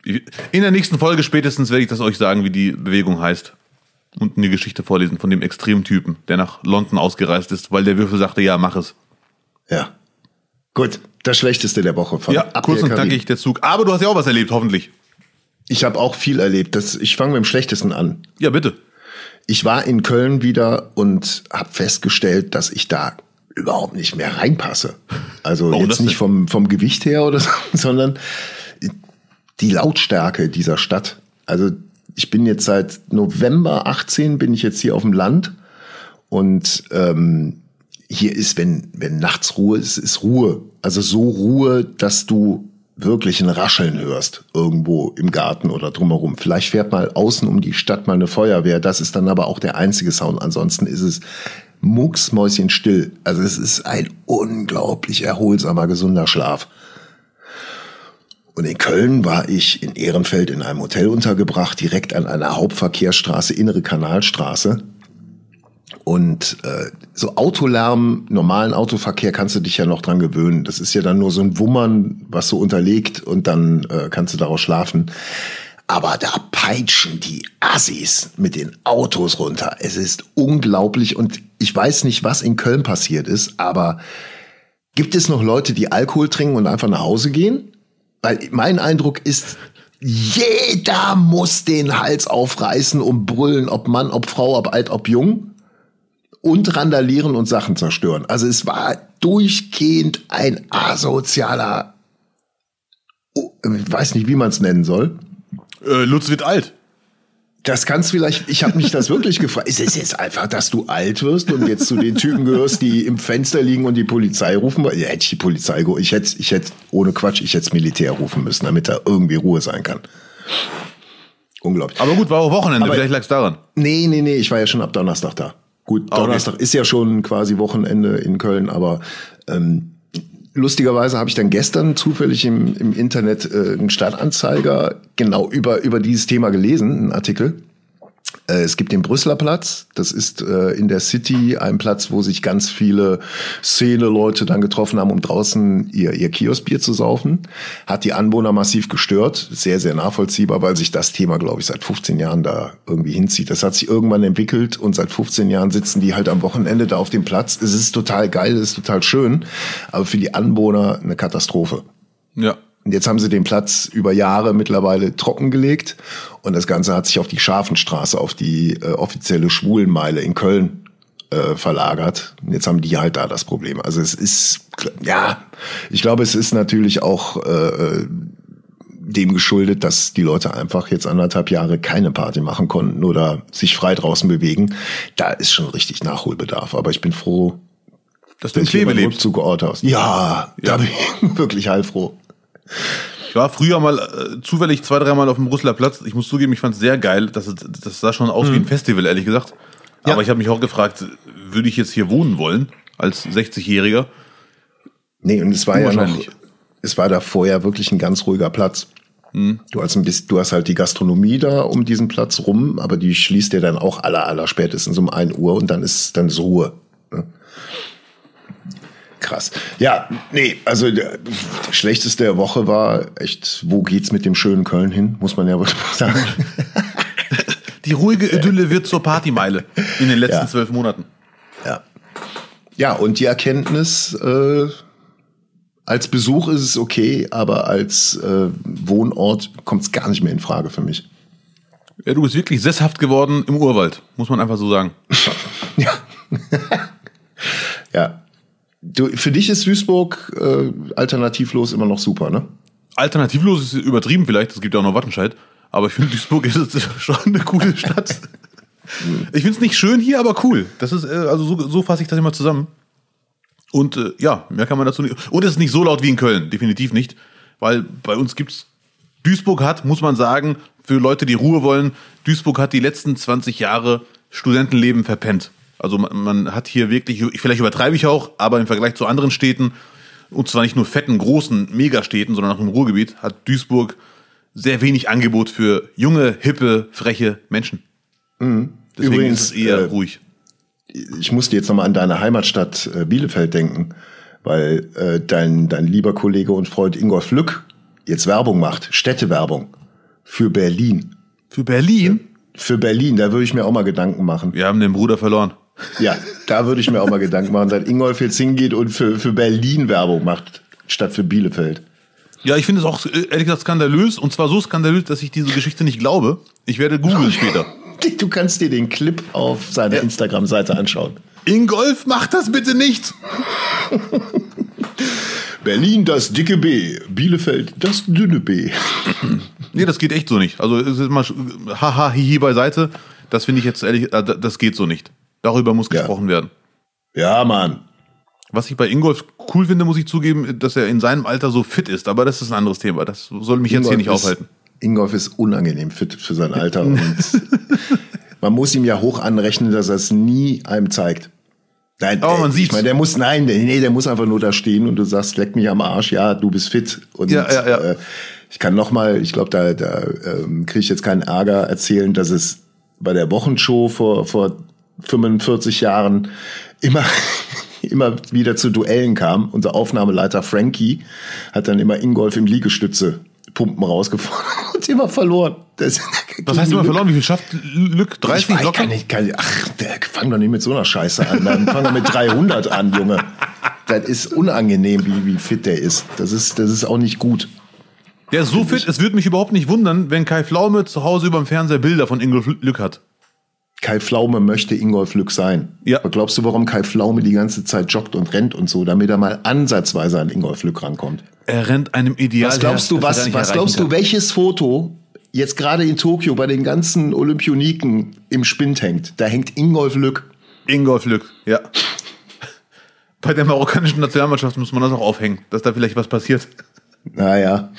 In der nächsten Folge spätestens werde ich das euch sagen, wie die Bewegung heißt. Und eine Geschichte vorlesen von dem Extremtypen, der nach London ausgereist ist, weil der Würfel sagte, ja, mach es. Ja. Gut, das Schlechteste der Woche von Ja, Abdel kurz und knackig der Zug. Aber du hast ja auch was erlebt, hoffentlich. Ich habe auch viel erlebt. Das, ich fange mit dem Schlechtesten an. Ja, bitte. Ich war in Köln wieder und habe festgestellt, dass ich da überhaupt nicht mehr reinpasse. Also Warum jetzt nicht vom, vom Gewicht her oder so, sondern die Lautstärke dieser Stadt. Also ich bin jetzt seit November 18 bin ich jetzt hier auf dem Land und ähm, hier ist, wenn, wenn nachts Ruhe ist, ist Ruhe. Also so Ruhe, dass du wirklich ein Rascheln hörst irgendwo im Garten oder drumherum. Vielleicht fährt mal außen um die Stadt mal eine Feuerwehr. Das ist dann aber auch der einzige Sound. Ansonsten ist es mucksmäuschenstill. Also es ist ein unglaublich erholsamer, gesunder Schlaf. Und in Köln war ich in Ehrenfeld in einem Hotel untergebracht, direkt an einer Hauptverkehrsstraße, innere Kanalstraße. Und äh, so Autolärm, normalen Autoverkehr kannst du dich ja noch dran gewöhnen. Das ist ja dann nur so ein Wummern, was so unterlegt und dann äh, kannst du daraus schlafen. Aber da peitschen die Assis mit den Autos runter. Es ist unglaublich und ich weiß nicht, was in Köln passiert ist, aber gibt es noch Leute, die Alkohol trinken und einfach nach Hause gehen? Weil mein Eindruck ist, jeder muss den Hals aufreißen und brüllen, ob Mann, ob Frau, ob alt, ob jung und randalieren und Sachen zerstören. Also es war durchgehend ein asozialer, oh, ich weiß nicht, wie man es nennen soll. Äh, Lutz wird alt. Das kannst vielleicht, ich habe mich das wirklich gefragt. Ist es jetzt einfach, dass du alt wirst und jetzt zu den Typen gehörst, die im Fenster liegen und die Polizei rufen? Ja, hätte ich die Polizei gerufen. Ich hätte, ich hätte, ohne Quatsch, ich hätte das Militär rufen müssen, damit da irgendwie Ruhe sein kann. Unglaublich. Aber gut, war auch Wochenende, Aber- vielleicht lag's daran. Nee, nee, nee, ich war ja schon ab Donnerstag da. Gut, Ah, okay. Donnerstag ist ja schon quasi Wochenende in Köln, aber ähm, lustigerweise habe ich dann gestern zufällig im, im Internet äh, einen Stadtanzeiger genau über, über dieses Thema gelesen, einen Artikel. Äh, Es gibt den Brüsseler Platz. Das ist äh, in der City ein Platz, wo sich ganz viele Szene-Leute dann getroffen haben, um draußen ihr, ihr Kioskbier zu saufen. Hat die Anwohner massiv gestört. Sehr, sehr nachvollziehbar, weil sich das Thema, glaube ich, seit 15 Jahren da irgendwie hinzieht. Das hat sich irgendwann entwickelt und seit 15 Jahren sitzen die halt am Wochenende da auf dem Platz. Es ist total geil, es ist total schön, aber für die Anwohner eine Katastrophe. Ja. Und jetzt haben sie den Platz über Jahre mittlerweile trockengelegt und das Ganze hat sich auf die Scharfenstraße, auf die äh, offizielle Schwulenmeile in Köln äh, verlagert. Und jetzt haben die halt da das Problem. Also es ist, ja, ich glaube, es ist natürlich auch äh, dem geschuldet, dass die Leute einfach jetzt anderthalb Jahre keine Party machen konnten oder sich frei draußen bewegen. Da ist schon richtig Nachholbedarf. Aber ich bin froh, dass du in Kleve lebst. Zugeordnet hast. Ja, ja, da bin ich wirklich heilfroh. Ich war früher mal äh, zufällig zwei, dreimal auf dem Brüsseler Platz. Ich muss zugeben, ich fand es sehr geil. Das, das sah schon aus hm. wie ein Festival, ehrlich gesagt. Ja. Aber ich habe mich auch gefragt, würde ich jetzt hier wohnen wollen, als 60-Jähriger? Nee, und es war ja noch, es war da vorher wirklich ein ganz ruhiger Platz. Hm. Du, hast ein bisschen, du hast halt die Gastronomie da um diesen Platz rum, aber die schließt ja dann auch aller, aller spätestens um ein Uhr und dann ist dann ist Ruhe. Ne? Krass. Ja, nee, also der, der, schlechteste der Woche war echt, wo geht's mit dem schönen Köln hin, muss man ja wirklich sagen. Die ruhige Idylle wird zur Partymeile in den letzten zwölf ja. Monaten. Ja. Ja, und die Erkenntnis, äh, als Besuch ist es okay, aber als äh, Wohnort kommt es gar nicht mehr in Frage für mich. Ja, du bist wirklich sesshaft geworden im Urwald, muss man einfach so sagen. ja. Du, für dich ist Duisburg äh, alternativlos immer noch super, ne? Alternativlos ist übertrieben vielleicht, es gibt ja auch noch Wattenscheid, aber ich finde Duisburg ist schon eine coole Stadt. ich finde es nicht schön hier, aber cool. Das ist, äh, also so, so fasse ich das immer zusammen. Und äh, ja, mehr kann man dazu nicht. Und es ist nicht so laut wie in Köln, definitiv nicht. Weil bei uns gibt's. Duisburg hat, muss man sagen, für Leute, die Ruhe wollen, Duisburg hat die letzten 20 Jahre Studentenleben verpennt. Also man, man hat hier wirklich, vielleicht übertreibe ich auch, aber im Vergleich zu anderen Städten, und zwar nicht nur fetten, großen Megastädten, sondern auch im Ruhrgebiet, hat Duisburg sehr wenig Angebot für junge, hippe, freche Menschen. Mhm. Deswegen Übrigens, ist es eher äh, ruhig. Ich musste jetzt nochmal an deine Heimatstadt äh, Bielefeld denken, weil äh, dein, dein lieber Kollege und Freund Ingolf Lück jetzt Werbung macht, Städtewerbung für Berlin. Für Berlin? Für Berlin, da würde ich mir auch mal Gedanken machen. Wir haben den Bruder verloren. Ja, da würde ich mir auch mal Gedanken machen, dass Ingolf jetzt hingeht und für, für Berlin Werbung macht, statt für Bielefeld. Ja, ich finde es auch ehrlich gesagt skandalös und zwar so skandalös, dass ich diese Geschichte nicht glaube. Ich werde googeln später. Du kannst dir den Clip auf seiner ja. Instagram-Seite anschauen. Ingolf, mach das bitte nicht! Berlin das dicke B, Bielefeld das dünne B. nee, das geht echt so nicht. Also es ist mal haha hihi beiseite. Das finde ich jetzt ehrlich, äh, das geht so nicht. Darüber muss gesprochen ja. werden. Ja, Mann. Was ich bei Ingolf cool finde, muss ich zugeben, dass er in seinem Alter so fit ist. Aber das ist ein anderes Thema. Das soll mich Ingolf jetzt hier nicht ist, aufhalten. Ingolf ist unangenehm fit für sein Alter. und man muss ihm ja hoch anrechnen, dass er es nie einem zeigt. Nein, oh, man sieht. Ich meine, der muss, nein, nee, der muss einfach nur da stehen und du sagst, leck mich am Arsch, ja, du bist fit. Und ja, ja, ja. Äh, ich kann noch mal, ich glaube, da, da ähm, kriege ich jetzt keinen Ärger erzählen, dass es bei der Wochenshow vor, vor 45 Jahren immer, immer wieder zu Duellen kam. Unser Aufnahmeleiter Frankie hat dann immer Ingolf im Liegestütze Pumpen rausgefahren und immer verloren. Das, Was heißt immer verloren? Wie viel schafft Lück? 30 ich locker? Kann ich, kann ich, ach, der fang doch nicht mit so einer Scheiße an. Dann fang doch mit 300 an, Junge. Das ist unangenehm, wie, wie fit der ist. Das ist, das ist auch nicht gut. Der ist so fit, es würde mich überhaupt nicht wundern, wenn Kai Flaume zu Hause über dem Fernseher Bilder von Ingolf Lück hat. Kai Pflaume möchte Ingolf Lück sein. Ja. Aber glaubst du, warum Kai Pflaume die ganze Zeit joggt und rennt und so, damit er mal ansatzweise an Ingolf Lück rankommt? Er rennt einem Ideal. Was glaubst du, was, was glaubst du, welches Foto jetzt gerade in Tokio bei den ganzen Olympioniken im Spind hängt? Da hängt Ingolf Lück. Ingolf Lück, ja. bei der marokkanischen Nationalmannschaft muss man das auch aufhängen, dass da vielleicht was passiert. Naja.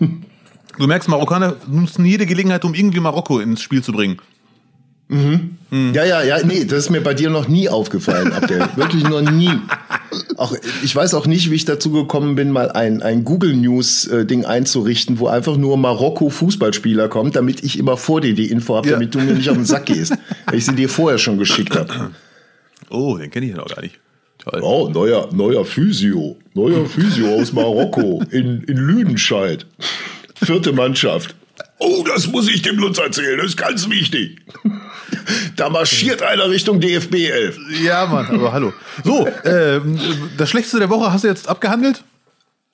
Du merkst, Marokkaner nutzen jede Gelegenheit, um irgendwie Marokko ins Spiel zu bringen. Mhm. Mhm. Ja, ja, ja, nee, das ist mir bei dir noch nie aufgefallen, Abdel. Wirklich noch nie. Auch, ich weiß auch nicht, wie ich dazu gekommen bin, mal ein, ein Google News-Ding äh, einzurichten, wo einfach nur Marokko-Fußballspieler kommt, damit ich immer vor dir die Info habe, ja. damit du mir nicht auf den Sack gehst. weil ich sie dir vorher schon geschickt habe. Oh, den kenne ich ja noch gar nicht. Toll. Oh, neuer, neuer Physio. Neuer Physio aus Marokko in, in Lüdenscheid. Vierte Mannschaft. Oh, das muss ich dem Lutz erzählen, das ist ganz wichtig. Da marschiert einer Richtung DFB 11. Ja, Mann, aber hallo. So, äh, das Schlechteste der Woche hast du jetzt abgehandelt?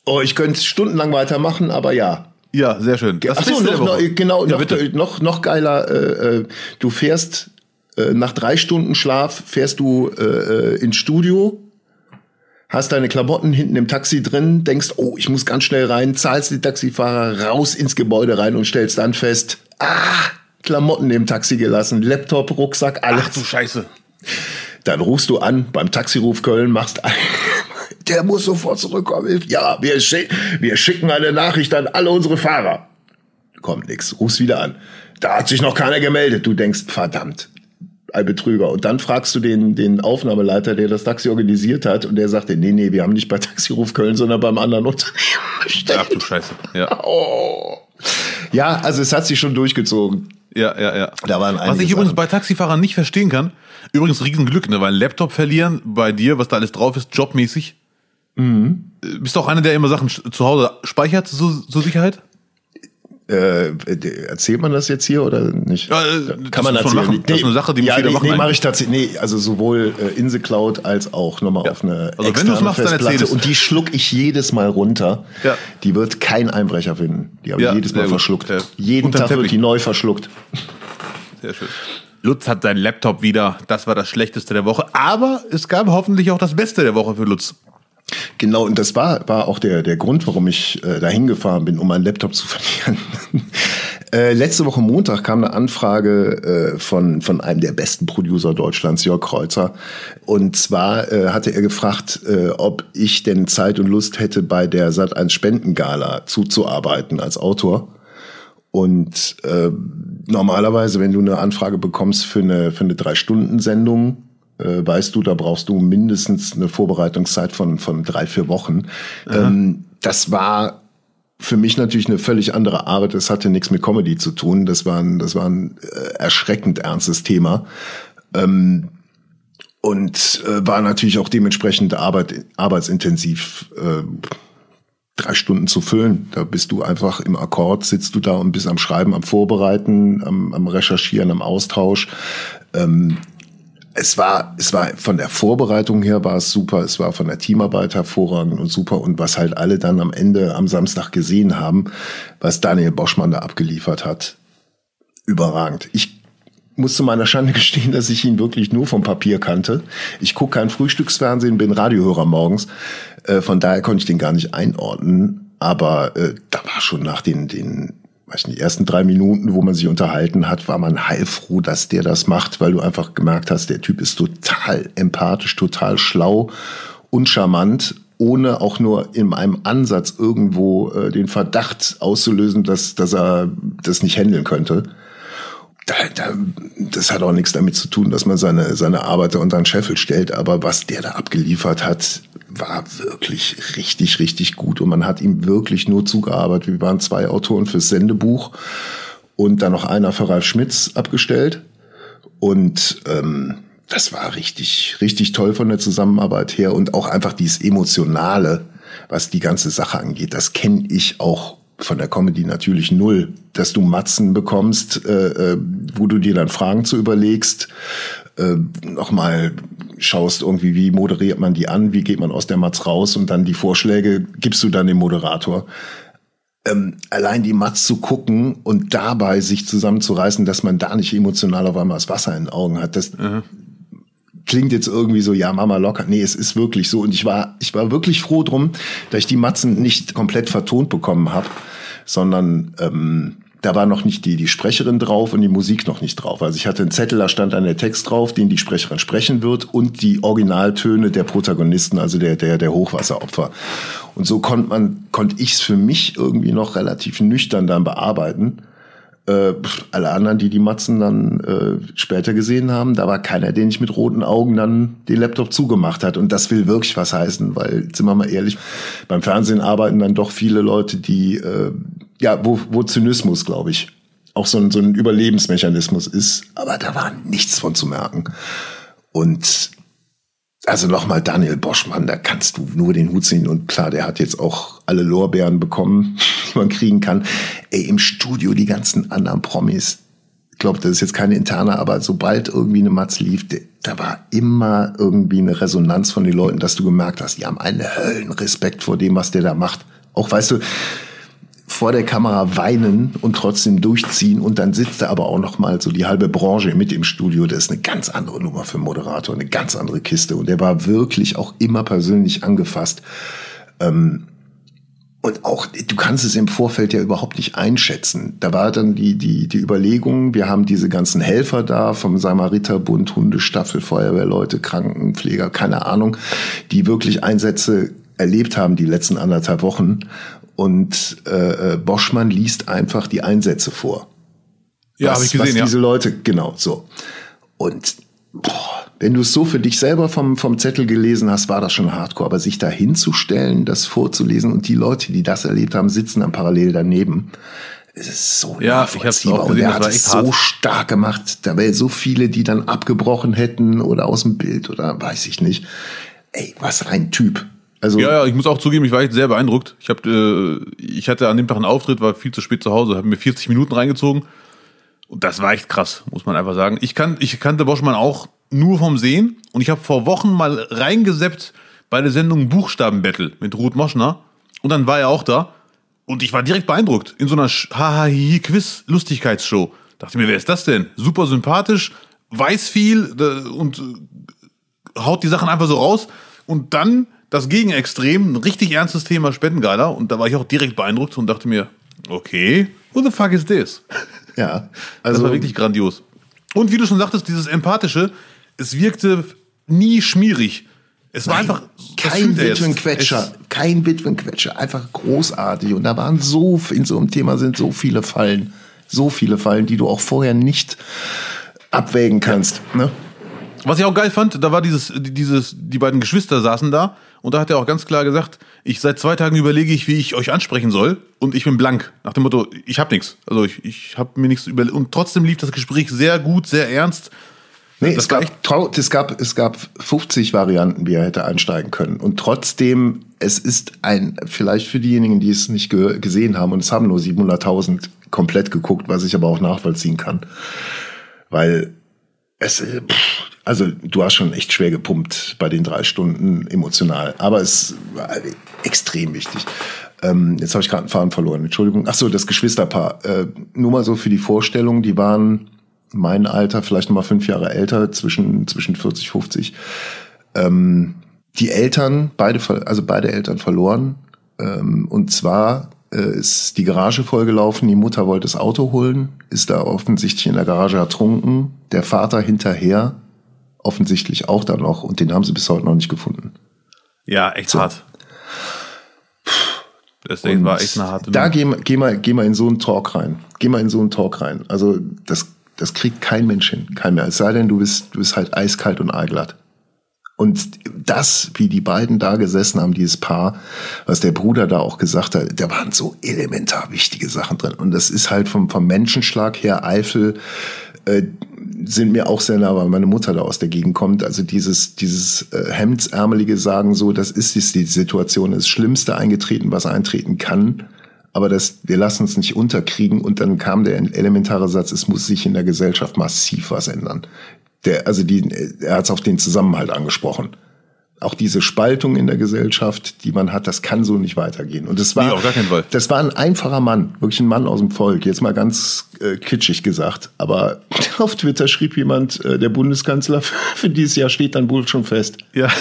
Oh, ich könnte stundenlang weitermachen, aber ja. Ja, sehr schön. Das Achso, noch, noch, genau, ja, noch, noch, noch geiler, äh, äh, du fährst äh, nach drei Stunden Schlaf, fährst du äh, äh, ins Studio, hast deine Klamotten hinten im Taxi drin, denkst, oh, ich muss ganz schnell rein, zahlst die Taxifahrer raus ins Gebäude rein und stellst dann fest, ah, Klamotten im Taxi gelassen, Laptop, Rucksack, alles. Ach du Scheiße. Dann rufst du an beim Taxiruf Köln, machst ein, der muss sofort zurückkommen. Ja, wir, schick, wir schicken eine Nachricht an alle unsere Fahrer. Kommt nix, rufst wieder an. Da hat sich noch keiner gemeldet. Du denkst, verdammt, ein Betrüger. Und dann fragst du den, den Aufnahmeleiter, der das Taxi organisiert hat, und der sagte, nee, nee, wir haben nicht bei Taxiruf Köln, sondern beim anderen Unternehmen bestellt. Ach du Scheiße, ja. Oh. Ja, also es hat sich schon durchgezogen. Ja, ja, ja. Da waren was ich übrigens bei Taxifahrern nicht verstehen kann, übrigens Riesenglück, ne, weil Laptop verlieren bei dir, was da alles drauf ist, jobmäßig. Mhm. Bist du auch einer, der immer Sachen zu Hause speichert zur, zur Sicherheit? Äh, erzählt man das jetzt hier oder nicht? Ja, äh, Kann man erzählen. Machen. Das ist eine Sache, die ja, muss jeder nee, machen. Nee, mache ich tatsächlich. Nee, also sowohl äh, in the Cloud als auch nochmal ja. auf eine also externe wenn machst, Festplatte. Und die schluck ich jedes Mal runter. Ja. Die wird kein Einbrecher finden. Die habe ich jedes Mal verschluckt. Gut. Jeden Tag wird die neu verschluckt. Sehr schön. Lutz hat seinen Laptop wieder. Das war das Schlechteste der Woche. Aber es gab hoffentlich auch das Beste der Woche für Lutz. Genau, und das war, war auch der, der Grund, warum ich äh, dahin gefahren bin, um meinen Laptop zu verlieren. äh, letzte Woche Montag kam eine Anfrage äh, von, von einem der besten Producer Deutschlands, Jörg Kreuzer. Und zwar äh, hatte er gefragt, äh, ob ich denn Zeit und Lust hätte, bei der Sat1 Spendengala zuzuarbeiten als Autor. Und äh, normalerweise, wenn du eine Anfrage bekommst für eine, für eine Drei-Stunden-Sendung, äh, weißt du, da brauchst du mindestens eine Vorbereitungszeit von, von drei, vier Wochen. Ähm, das war für mich natürlich eine völlig andere Arbeit. Das hatte nichts mit Comedy zu tun. Das war ein, das war ein äh, erschreckend ernstes Thema. Ähm, und äh, war natürlich auch dementsprechend Arbeit, arbeitsintensiv. Äh, drei Stunden zu füllen. Da bist du einfach im Akkord, sitzt du da und bist am Schreiben, am Vorbereiten, am, am Recherchieren, am Austausch. Ähm, es war, es war von der Vorbereitung her war es super, es war von der Teamarbeit hervorragend und super und was halt alle dann am Ende am Samstag gesehen haben, was Daniel Boschmann da abgeliefert hat, überragend. Ich muss zu meiner Schande gestehen, dass ich ihn wirklich nur vom Papier kannte. Ich gucke kein Frühstücksfernsehen, bin Radiohörer morgens, äh, von daher konnte ich den gar nicht einordnen, aber äh, da war schon nach den, den weiß nicht, ersten drei Minuten, wo man sich unterhalten hat, war man heilfroh, dass der das macht, weil du einfach gemerkt hast, der Typ ist total empathisch, total schlau und charmant, ohne auch nur in einem Ansatz irgendwo äh, den Verdacht auszulösen, dass, dass er das nicht handeln könnte. Da, da, das hat auch nichts damit zu tun, dass man seine, seine Arbeiter unter den Scheffel stellt, aber was der da abgeliefert hat, war wirklich richtig, richtig gut. Und man hat ihm wirklich nur zugearbeitet. Wir waren zwei Autoren fürs Sendebuch und dann noch einer für Ralf Schmitz abgestellt. Und ähm, das war richtig, richtig toll von der Zusammenarbeit her und auch einfach dieses Emotionale, was die ganze Sache angeht. Das kenne ich auch von der Comedy natürlich null, dass du Matzen bekommst, äh, äh wo du dir dann Fragen zu überlegst, äh, nochmal schaust irgendwie, wie moderiert man die an, wie geht man aus der Matz raus und dann die Vorschläge gibst du dann dem Moderator. Ähm, allein die Matz zu gucken und dabei sich zusammenzureißen, dass man da nicht emotional auf einmal das Wasser in den Augen hat, das mhm. Klingt jetzt irgendwie so, ja, Mama locker. Nee, es ist wirklich so. Und ich war, ich war wirklich froh drum, dass ich die Matzen nicht komplett vertont bekommen habe, sondern ähm, da war noch nicht die, die Sprecherin drauf und die Musik noch nicht drauf. Also ich hatte einen Zettel, da stand dann der Text drauf, den die Sprecherin sprechen wird und die Originaltöne der Protagonisten, also der, der, der Hochwasseropfer. Und so konnte man, konnte ich es für mich irgendwie noch relativ nüchtern dann bearbeiten. Äh, alle anderen, die die Matzen dann äh, später gesehen haben, da war keiner, den ich mit roten Augen dann den Laptop zugemacht hat. Und das will wirklich was heißen, weil, sind wir mal ehrlich, beim Fernsehen arbeiten dann doch viele Leute, die, äh, ja, wo, wo Zynismus, glaube ich, auch so ein, so ein Überlebensmechanismus ist. Aber da war nichts von zu merken. Und also nochmal Daniel Boschmann, da kannst du nur den Hut ziehen. Und klar, der hat jetzt auch alle Lorbeeren bekommen, die man kriegen kann. Ey, im Studio die ganzen anderen Promis. Ich glaube, das ist jetzt keine interne, aber sobald irgendwie eine Matz lief, da war immer irgendwie eine Resonanz von den Leuten, dass du gemerkt hast, die haben einen Höllenrespekt vor dem, was der da macht. Auch weißt du, vor der Kamera weinen und trotzdem durchziehen und dann sitzt da aber auch noch mal so die halbe Branche mit im Studio. Das ist eine ganz andere Nummer für einen Moderator, eine ganz andere Kiste und der war wirklich auch immer persönlich angefasst. Ähm, und auch, du kannst es im Vorfeld ja überhaupt nicht einschätzen. Da war dann die, die, die Überlegung, wir haben diese ganzen Helfer da vom Samariterbund, Hundestaffel, Feuerwehrleute, Krankenpfleger, keine Ahnung, die wirklich Einsätze erlebt haben die letzten anderthalb Wochen. Und äh, äh Boschmann liest einfach die Einsätze vor. Ja, habe ich gesehen, was ja. diese Leute, genau, so. Und boah, wenn du es so für dich selber vom, vom Zettel gelesen hast, war das schon hardcore. Aber sich da hinzustellen, das vorzulesen und die Leute, die das erlebt haben, sitzen dann parallel daneben. Es ist so ja, ich hab's auch gesehen, und er hat es so hart. stark gemacht. Da wäre so viele, die dann abgebrochen hätten oder aus dem Bild oder weiß ich nicht. Ey, was ein Typ. Also ja, ja, ich muss auch zugeben, ich war echt sehr beeindruckt. Ich, hab, äh, ich hatte an dem Tag einen Auftritt, war viel zu spät zu Hause, habe mir 40 Minuten reingezogen. Und das war echt krass, muss man einfach sagen. Ich, kan ich kannte Boschmann auch nur vom Sehen. Und ich habe vor Wochen mal reingeseppt bei der Sendung Buchstabenbattle mit Ruth Moschner. Und dann war er auch da. Und ich war direkt beeindruckt. In so einer haha quiz lustigkeitsshow dachte mir wer ist das denn? Super sympathisch weiß viel und äh, haut die Sachen einfach so raus. Und dann das Gegenextrem ein richtig ernstes Thema Spendengala und da war ich auch direkt beeindruckt und dachte mir okay who the fuck is this ja also das war wirklich grandios und wie du schon sagtest dieses empathische es wirkte nie schmierig. Es war Nein, einfach kein Witwenquetscher, kein Witwenquetscher, einfach großartig. Und da waren so in so einem Thema sind so viele Fallen, so viele Fallen, die du auch vorher nicht abwägen kannst. Ne? Was ich auch geil fand, da war dieses, dieses, die beiden Geschwister saßen da und da hat er auch ganz klar gesagt, ich seit zwei Tagen überlege ich, wie ich euch ansprechen soll und ich bin blank. Nach dem Motto, ich habe nichts. Also ich, ich habe mir nichts überlegt. Und trotzdem lief das Gespräch sehr gut, sehr ernst Nee, es gab, es, gab, es gab 50 Varianten, wie er hätte einsteigen können. Und trotzdem, es ist ein, vielleicht für diejenigen, die es nicht ge gesehen haben, und es haben nur 700.000 komplett geguckt, was ich aber auch nachvollziehen kann. Weil es, also du hast schon echt schwer gepumpt bei den drei Stunden emotional. Aber es war extrem wichtig. Ähm, jetzt habe ich gerade einen Faden verloren, Entschuldigung. Ach so, das Geschwisterpaar. Äh, nur mal so für die Vorstellung, die waren mein Alter, vielleicht noch mal fünf Jahre älter, zwischen, zwischen 40, 50. Ähm, die Eltern, beide, also beide Eltern verloren. Ähm, und zwar äh, ist die Garage vollgelaufen, die Mutter wollte das Auto holen, ist da offensichtlich in der Garage ertrunken. Der Vater hinterher, offensichtlich auch da noch, und den haben sie bis heute noch nicht gefunden. Ja, echt so. hart. Deswegen war echt eine harte Da geh, geh, mal, geh mal in so einen Talk rein. Geh mal in so einen Talk rein. Also das das kriegt kein Mensch hin, kein mehr. Es sei denn, du bist, du bist halt eiskalt und aalglatt. Und das, wie die beiden da gesessen haben, dieses Paar, was der Bruder da auch gesagt hat, da waren so elementar wichtige Sachen drin. Und das ist halt vom, vom Menschenschlag her, Eifel, äh, sind mir auch sehr nah, weil meine Mutter da aus der Gegend kommt. Also dieses, dieses äh, hemdsärmelige Sagen so, das ist die Situation, das Schlimmste eingetreten, was eintreten kann aber das, wir lassen uns nicht unterkriegen und dann kam der elementare Satz, es muss sich in der Gesellschaft massiv was ändern. Der, also die, er hat es auf den Zusammenhalt angesprochen auch diese Spaltung in der Gesellschaft, die man hat, das kann so nicht weitergehen. Und das war, nee, das war ein einfacher Mann, wirklich ein Mann aus dem Volk. Jetzt mal ganz äh, kitschig gesagt. Aber auf Twitter schrieb jemand, äh, der Bundeskanzler für dieses Jahr steht dann wohl schon fest. Ja.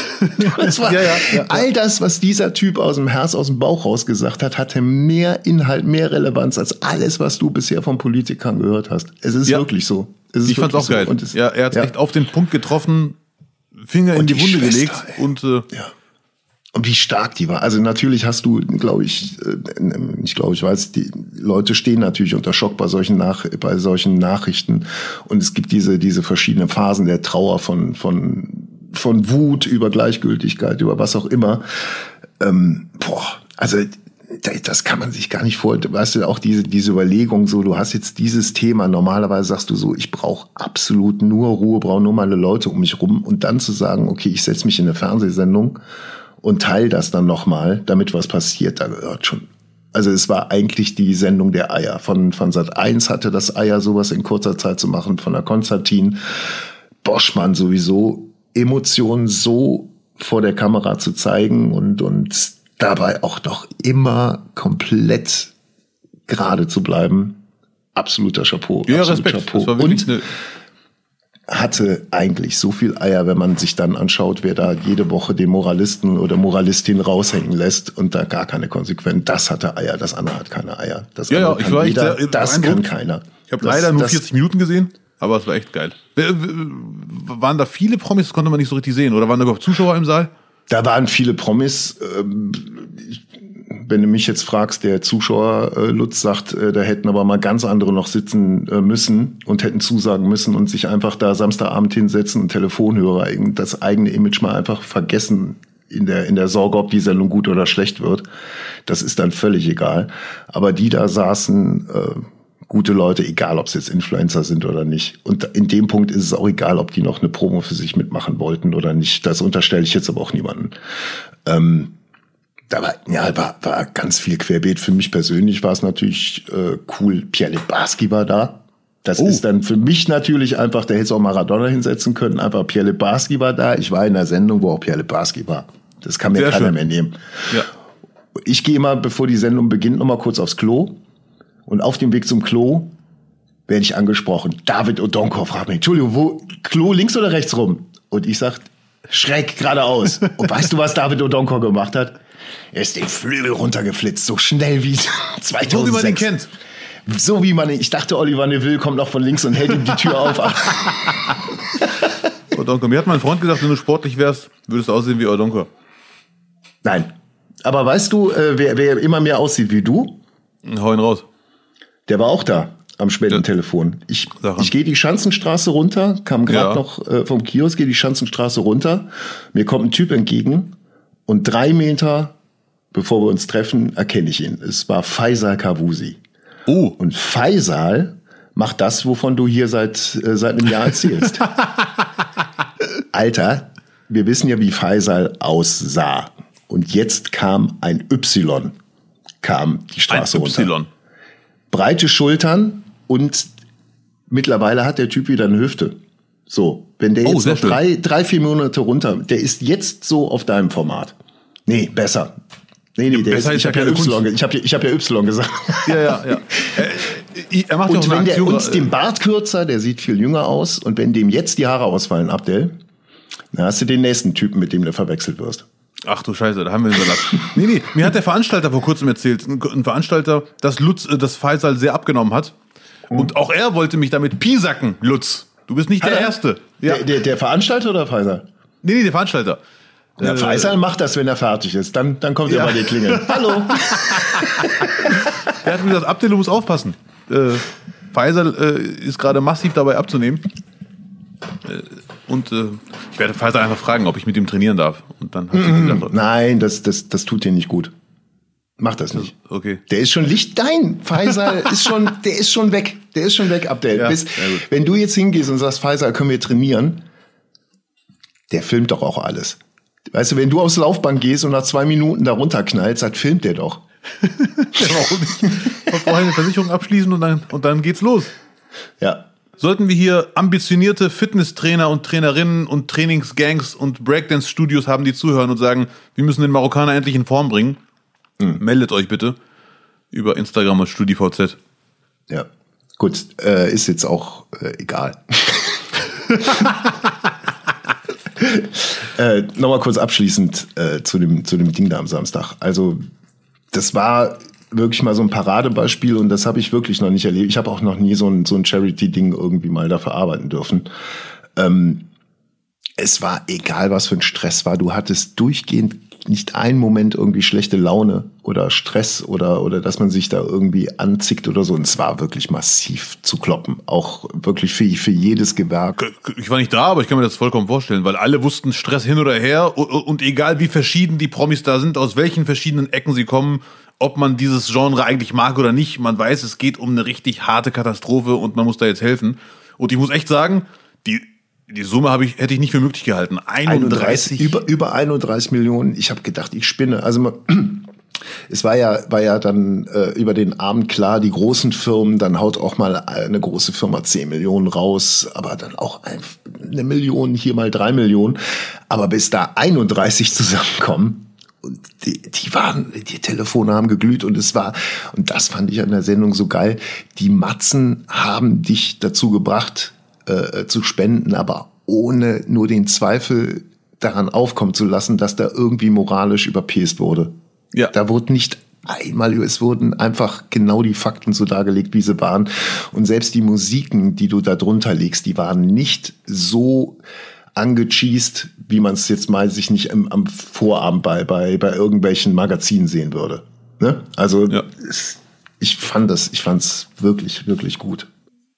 Das war, ja, ja, ja, all das, was dieser Typ aus dem Herz, aus dem Bauch raus gesagt hat, hatte mehr Inhalt, mehr Relevanz als alles, was du bisher von Politikern gehört hast. Es ist wirklich so. ich fand's auch so. geil. Es, ja, er hat echt auf den Punkt getroffen, Finger und in die, die Wunde gelegt ey. und äh, ja. Und wie stark die war. Also natürlich hast du, glaube ich, äh, ich glaube, ich weiß, die Leute stehen natürlich unter Schock bei solchen Nach bei solchen Nachrichten. Und es gibt diese diese verschiedenen Phasen der Trauer von von von Wut über Gleichgültigkeit über was auch immer. Ähm, boah, also das kann man sich gar nicht vor. Weißt du, auch diese, diese Überlegung, so, du hast jetzt dieses Thema, normalerweise sagst du so, ich brauche absolut nur Ruhe, brauche nur meine Leute um mich rum und dann zu sagen, okay, ich setze mich in eine Fernsehsendung und teile das dann nochmal, damit was passiert, da gehört schon. Also es war eigentlich die Sendung der Eier. Von, von Sat 1 hatte das Eier, sowas in kurzer Zeit zu machen, von der Konstantin. Boschmann sowieso, Emotionen so vor der Kamera zu zeigen und, und dabei auch doch immer komplett gerade zu bleiben. Absoluter Chapeau. Ja, absolut Respekt. Chapeau. Das war wirklich Und hatte eigentlich so viel Eier, wenn man sich dann anschaut, wer da jede Woche den Moralisten oder Moralistin raushängen lässt und da gar keine Konsequenz. Das hatte Eier, das andere hat keine Eier. Das Ja, ja, ich kann war echt jeder, sehr das kann keiner. ich habe leider nur das- 40 Minuten gesehen, aber es war echt geil. Waren da viele Promis, das konnte man nicht so richtig sehen? Oder waren da überhaupt Zuschauer im Saal? Da waren viele Promis. ähm, Wenn du mich jetzt fragst, der Zuschauer äh, Lutz sagt, äh, da hätten aber mal ganz andere noch sitzen äh, müssen und hätten zusagen müssen und sich einfach da Samstagabend hinsetzen und Telefonhörer, das eigene Image mal einfach vergessen in der, in der Sorge, ob die Sendung gut oder schlecht wird. Das ist dann völlig egal. Aber die da saßen, äh, gute Leute, egal ob es jetzt Influencer sind oder nicht. Und in dem Punkt ist es auch egal, ob die noch eine Promo für sich mitmachen wollten oder nicht. Das unterstelle ich jetzt aber auch niemanden. Ähm, da war, ja, war, war ganz viel querbeet. Für mich persönlich war es natürlich äh, cool. Pierre Lebarski war da. Das Oh. ist dann für mich natürlich einfach, der hätte es auch Maradona hinsetzen können. Einfach Pierre Lebarski war da. Ich war in der Sendung, wo auch Pierre Lebarski war. Das kann mir Sehr keiner schön. mehr nehmen. Ja. Ich gehe mal, bevor die Sendung beginnt, noch mal kurz aufs Klo. Und auf dem Weg zum Klo werde ich angesprochen. David Odonkor fragt mich, Entschuldigung, wo, Klo links oder rechts rum? Und ich sag, schräg geradeaus. Und weißt du, was David Odonkor gemacht hat? Er ist den Flügel runtergeflitzt, so schnell wie 2006. So wie man ihn kennt. So wie man ihn, ich dachte, Oliver Neville kommt noch von links und hält ihm die Tür auf. Odonko. Mir hat mein Freund gesagt, wenn du sportlich wärst, würdest du aussehen wie Odonko. Nein. Aber weißt du, äh, wer, wer immer mehr aussieht wie du? Hau ihn raus. Der war auch da am Spendentelefon. Ich, Sag an. ich gehe die Schanzenstraße runter, kam gerade Ja. noch äh, vom Kiosk, gehe die Schanzenstraße runter. Mir kommt ein Typ entgegen und drei Meter bevor wir uns treffen, erkenne ich ihn. Es war Faisal Kavusi. Oh, Und Faisal macht das, wovon du hier seit, äh, seit einem Jahr erzählst. Alter, wir wissen ja, wie Faisal aussah. Und jetzt kam ein Y, kam die ein Straße runter Y. breite Schultern und mittlerweile hat der Typ wieder eine Hüfte. So, wenn der Oh, jetzt noch schön. drei, drei, vier Monate runter, der ist jetzt so auf deinem Format. Nee, besser. Nee, nee, der besser ist, ich ja habe ja, Y, Kunst. ge- ich hab, ja- ich hab ja Y gesagt. Ja, ja, ja. Äh, er macht ja Und wenn der Aktion. uns äh, den Bart kürzer, der sieht viel jünger aus, und wenn dem jetzt die Haare ausfallen, Abdel, dann hast du den nächsten Typen, mit dem du verwechselt wirst. Ach du Scheiße, da haben wir den Salat. nee, nee, mir hat der Veranstalter vor kurzem erzählt, ein ein Veranstalter, dass Lutz äh, das Faisal sehr abgenommen hat. Und auch er wollte mich damit piesacken, Lutz. Du bist nicht der Hat er? Erste. Ja. Der, der, der Veranstalter oder Faisal? Nee, nee, der Veranstalter. Ja, Faisal macht das, wenn er fertig ist. Dann, dann kommt Äh. Ja. er bei dir klingeln. Hallo. Der hat mir gesagt, Abdel, du musst aufpassen. Äh, Faisal äh, ist gerade massiv dabei abzunehmen. Und äh, ich werde Faisal einfach fragen, ob ich mit ihm trainieren darf. Und dann hat sich die Sache. Nein, das, das, das tut dir nicht gut. Mach das nicht. Okay. Der ist schon Licht dein. Faisal ist schon, der ist schon weg. Der ist schon weg, Abdel. Ja, Bis, wenn du jetzt hingehst und sagst, Faisal, können wir trainieren? Der filmt doch auch alles. Weißt du, wenn du aufs Laufband gehst und nach zwei Minuten da runterknallst, dann filmt der doch. Warum nicht? Vorher eine Versicherung abschließen und dann, und dann geht's los. Ja. Sollten wir hier ambitionierte Fitnesstrainer und Trainerinnen und Trainingsgangs und Breakdance-Studios haben, die zuhören und sagen, wir müssen den Marokkaner endlich in Form bringen, meldet euch bitte über Instagram und StudiVZ. Ja. Gut, äh, ist jetzt auch äh, egal. äh, Nochmal kurz abschließend äh, zu, dem, zu dem Ding da am Samstag. Also, das war wirklich mal so ein Paradebeispiel und das habe ich wirklich noch nicht erlebt. Ich habe auch noch nie so ein, so ein Charity-Ding irgendwie mal dafür arbeiten dürfen. Ähm, es war egal, was für ein Stress war. Du hattest durchgehend nicht einen Moment irgendwie schlechte Laune oder Stress oder, oder dass man sich da irgendwie anzickt oder so. Und es war wirklich massiv zu kloppen. Auch wirklich für, für jedes Gewerk. Ich war nicht da, aber ich kann mir das vollkommen vorstellen, weil alle wussten Stress hin oder her und, und egal wie verschieden die Promis da sind, aus welchen verschiedenen Ecken sie kommen, ob man dieses Genre eigentlich mag oder nicht, man weiß, es geht um eine richtig harte Katastrophe und man muss da jetzt helfen. Und ich muss echt sagen, die, die Summe habe ich, hätte ich nicht für möglich gehalten. 31. über, über 31 Millionen. Ich habe gedacht, ich spinne. Also man, es war ja, war ja dann äh, über den Abend klar, die großen Firmen, dann haut auch mal eine große Firma 10 Millionen raus, aber dann auch ein, eine Million, hier mal drei Millionen. Aber bis da 31 zusammenkommen und die, die waren, die Telefone haben geglüht und es war, und das fand ich an der Sendung so geil, die Matzen haben dich dazu gebracht, äh, zu spenden, aber ohne nur den Zweifel daran aufkommen zu lassen, dass da irgendwie moralisch überpäst wurde. Ja. Da wurde nicht einmal, es wurden einfach genau die Fakten so dargelegt, wie sie waren. Und selbst die Musiken, die du da drunter legst, die waren nicht so angecheased, wie man es jetzt mal sich nicht im, am Vorabend bei, bei, bei irgendwelchen Magazinen sehen würde. Ne? Also ja. ich fand das, ich fand es wirklich, wirklich gut.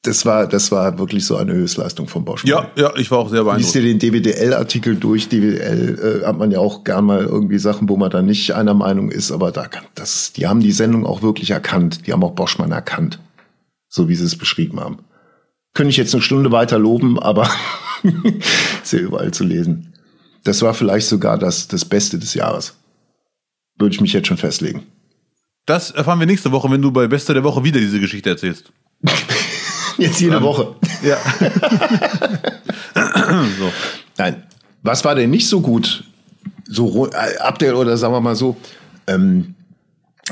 Das war, das war wirklich so eine Höchstleistung von Bosch. Ja, ja, ich war auch sehr beeindruckt. Lies dir den DWDL-Artikel durch. DWDL äh, hat man ja auch gern mal irgendwie Sachen, wo man da nicht einer Meinung ist, aber da kann das, die haben die Sendung auch wirklich erkannt. Die haben auch Boschmann erkannt. So wie sie es beschrieben haben. Könnte ich jetzt eine Stunde weiter loben, aber ist ja überall zu lesen. Das war vielleicht sogar das, das Beste des Jahres. Würde ich mich jetzt schon festlegen. Das erfahren wir nächste Woche, wenn du bei Beste der Woche wieder diese Geschichte erzählst. Jetzt jede um, Woche. Ja. so. Nein. Was war denn nicht so gut? So äh, Update oder sagen wir mal so, ähm,